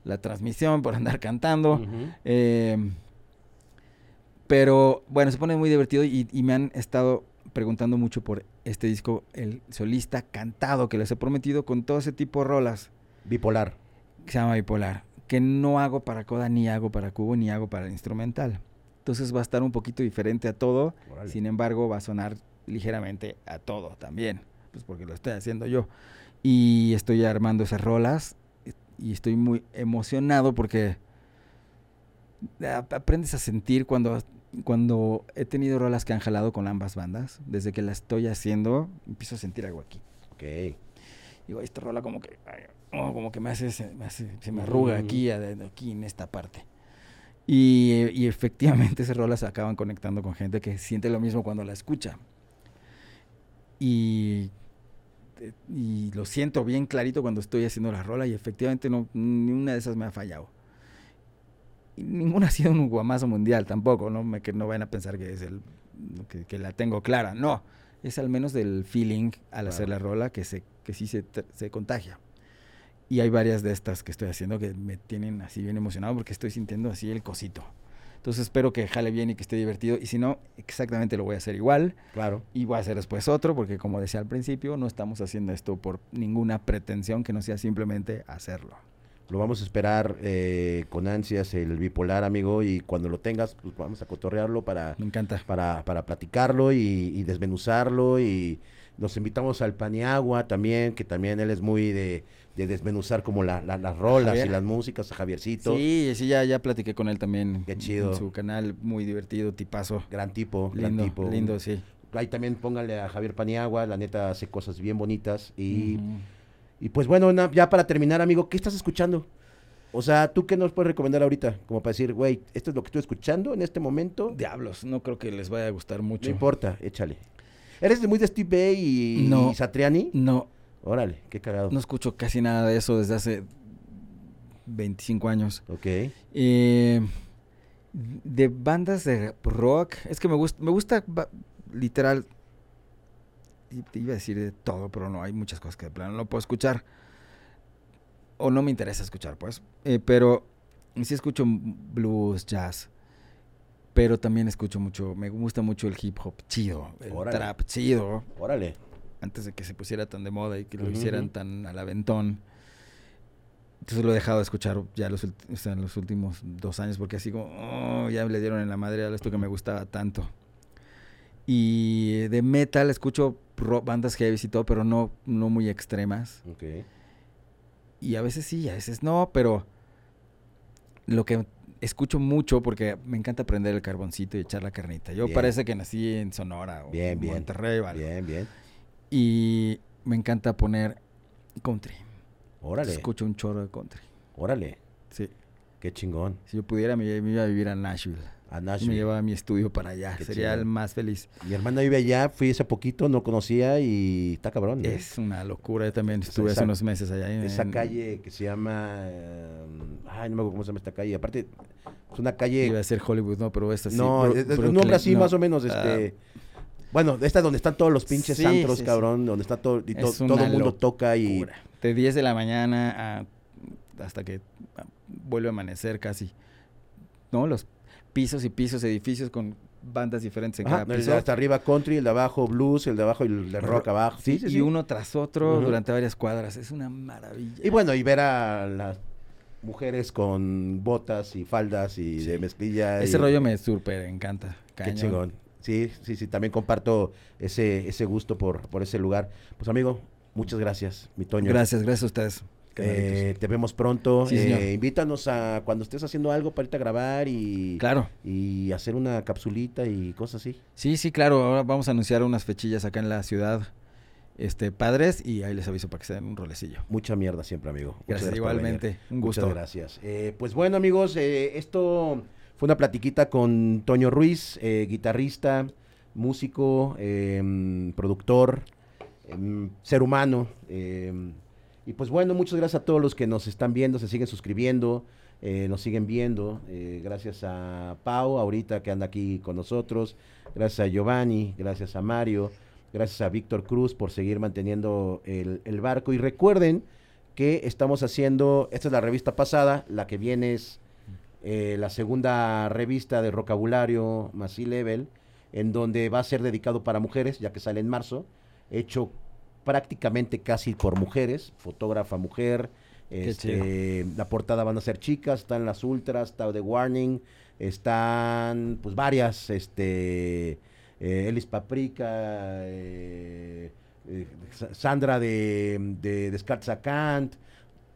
la transmisión por andar cantando. Eh, pero bueno, se pone muy divertido y, y me han estado preguntando mucho por este disco, el solista cantado que les he prometido con todo ese tipo de rolas Bipolar. que se llama bipolar, que no hago para coda, ni hago para cubo, ni hago para instrumental. Entonces va a estar un poquito diferente a todo, sin embargo va a sonar ligeramente a todo también, pues porque lo estoy haciendo yo. Y estoy armando esas rolas y estoy muy emocionado porque ap- aprendes a sentir cuando, cuando he tenido rolas que han jalado con ambas bandas, desde que la estoy haciendo, empiezo a sentir algo aquí Ok. digo, esta rola como que, oh, como que me hace, se me, hace- se me arruga aquí, aquí en esta parte. Y, y efectivamente esas rolas se acaban conectando con gente que siente lo mismo cuando la escucha. Y, y lo siento bien clarito cuando estoy haciendo la rola y efectivamente no, ni una de esas me ha fallado. Y ninguna ha sido un guamazo mundial tampoco, no me, que no vayan a pensar que es el que, que la tengo clara, no, es al menos del feeling al hacer la Claro. rola que se que sí se, se contagia. Y hay varias de estas que estoy haciendo que me tienen así bien emocionado porque estoy sintiendo así el cosito. Entonces espero que jale bien y que esté divertido. Y si no, exactamente lo voy a hacer igual. Claro. Y voy a hacer después otro, porque como decía al principio, no estamos haciendo esto por ninguna pretensión que no sea simplemente hacerlo. Lo vamos a esperar eh, con ansias el bipolar, amigo, y cuando lo tengas, pues vamos a cotorrearlo para, Me encanta. para, para platicarlo y, y desmenuzarlo. Y nos invitamos al Paniagua también, que también él es muy de, de desmenuzar como la- la- las rolas Javier. y las músicas, a Javiercito. Sí, sí, ya, ya platiqué con él también. Qué chido. En su canal, muy divertido, tipazo. Gran tipo, gran Lindo, tipo. lindo, sí. Ahí también póngale a Javier Paniagua, la neta hace cosas bien bonitas. Y, y pues bueno, na- ya para terminar, amigo, ¿qué estás escuchando? O sea, ¿tú qué nos puedes recomendar ahorita? Como para decir, güey, esto es lo que estoy escuchando en este momento. Diablos, no creo que les vaya a gustar mucho. No importa, échale. ¿Eres muy de Steve Bay y, No. y Satriani? No, Órale, qué cagado. no escucho casi nada de eso desde hace 25 años. Ok. Eh, de bandas de rock, es que me gusta, me gusta literal, iba a decir de todo, pero no, hay muchas cosas que de plano no puedo escuchar. O no me interesa escuchar, pues. Eh, pero sí escucho blues, jazz. Pero también escucho mucho, me gusta mucho el hip hop chido, el Órale. trap chido Órale. Antes de que se pusiera tan de moda y que lo hicieran tan al aventón. Entonces lo he dejado de escuchar ya los, o sea, los últimos dos años porque así como, oh, ya le dieron en la madre a esto que me gustaba tanto. Y de metal escucho bandas heavy y todo, pero no, no muy extremas. Ok. y a veces sí, a veces no, pero lo que escucho mucho porque me encanta prender el carboncito y echar la carnita. Yo Bien. parece que nací en Sonora o Bien, en bien. Monterrey, ¿vale? Bien, bien. Y me encanta poner country. Órale, Escucho un chorro de country. órale. Sí. Qué chingón. Si yo pudiera, me, me iba a vivir a Nashville. A Y me Nashville. llevaba mi estudio para allá. Qué Sería el más feliz. Mi hermana vive allá, fui hace poquito, no conocía y está cabrón. ¿eh? Es una locura. Yo también estuve esa- hace unos meses allá. en- Esa calle que se llama. eh, ay, no me acuerdo cómo se llama esta calle. Aparte, es una calle. Iba a ser Hollywood, no, pero esta sí. no, es, un nombre así no. más o menos. Ah, este Bueno, esta es donde están todos los pinches Sí, antros, sí, sí. cabrón. Donde está todo. Y to- todo el mundo toca y. De 10 de la mañana a- hasta que vuelve a amanecer casi. ¿No? Los pisos y pisos, edificios con bandas diferentes en Ajá, cada piso. de hasta arriba country, el de abajo blues, el de abajo y el de rock abajo. Sí, y uno tras otro durante varias cuadras. Es una maravilla. Y bueno, y ver a las mujeres con botas y faldas y de mezclilla. Ese y- rollo me súper encanta. Qué chingón. Sí, sí, sí, también comparto ese, ese gusto por, por ese lugar. Pues amigo, muchas gracias, mi Toño. Gracias, gracias a ustedes. Eh, te vemos pronto. Sí, Eh, invítanos a cuando estés haciendo algo para irte a grabar y, Claro. y hacer una capsulita y cosas así. Sí, sí, claro. Ahora vamos a anunciar unas fechillas acá en la ciudad. Este, padres, y ahí les aviso para que se den un rolecillo. Mucha mierda siempre, amigo. Gracias, igualmente. Un gusto. Muchas gracias. Eh, pues bueno, amigos, eh, esto una platiquita con Toño Ruiz, eh, guitarrista, músico, eh, productor, em, ser humano. em, y pues bueno, muchas gracias a todos los que nos están viendo, se siguen suscribiendo, eh, nos siguen viendo. gracias a Pau, ahorita que anda aquí con nosotros. Gracias a Giovanni, gracias a Mario, gracias a Víctor Cruz por seguir manteniendo el, el barco. Y recuerden que estamos haciendo, esta es la revista pasada, la que viene es eh, la segunda revista de vocabulario Masí Level, en donde va a ser dedicado para mujeres, ya que sale en marzo, hecho prácticamente casi por mujeres, fotógrafa mujer, este, la portada van a ser chicas, están las ultras, está The Warning, están pues varias, este, eh, Elis Paprika, eh, eh, Sa- Sandra de, de Descartes a Kant,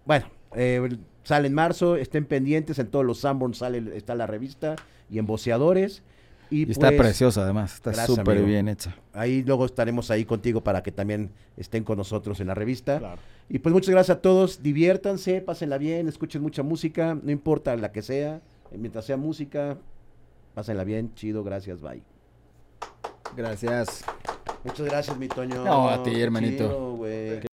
bueno, eh, sale en marzo, estén pendientes, en todos los Sanborns sale, está la revista y en Boceadores. Y, Y está pues, preciosa además, está súper bien hecha. Ahí luego estaremos ahí contigo para que también estén con nosotros en la revista. Y pues muchas gracias a todos, diviértanse, pásenla bien, escuchen mucha música, no importa la que sea, eh, mientras sea música, pásenla bien, chido, gracias, bye. Gracias. Muchas gracias, mi Toño. No, a ti, hermanito. chido,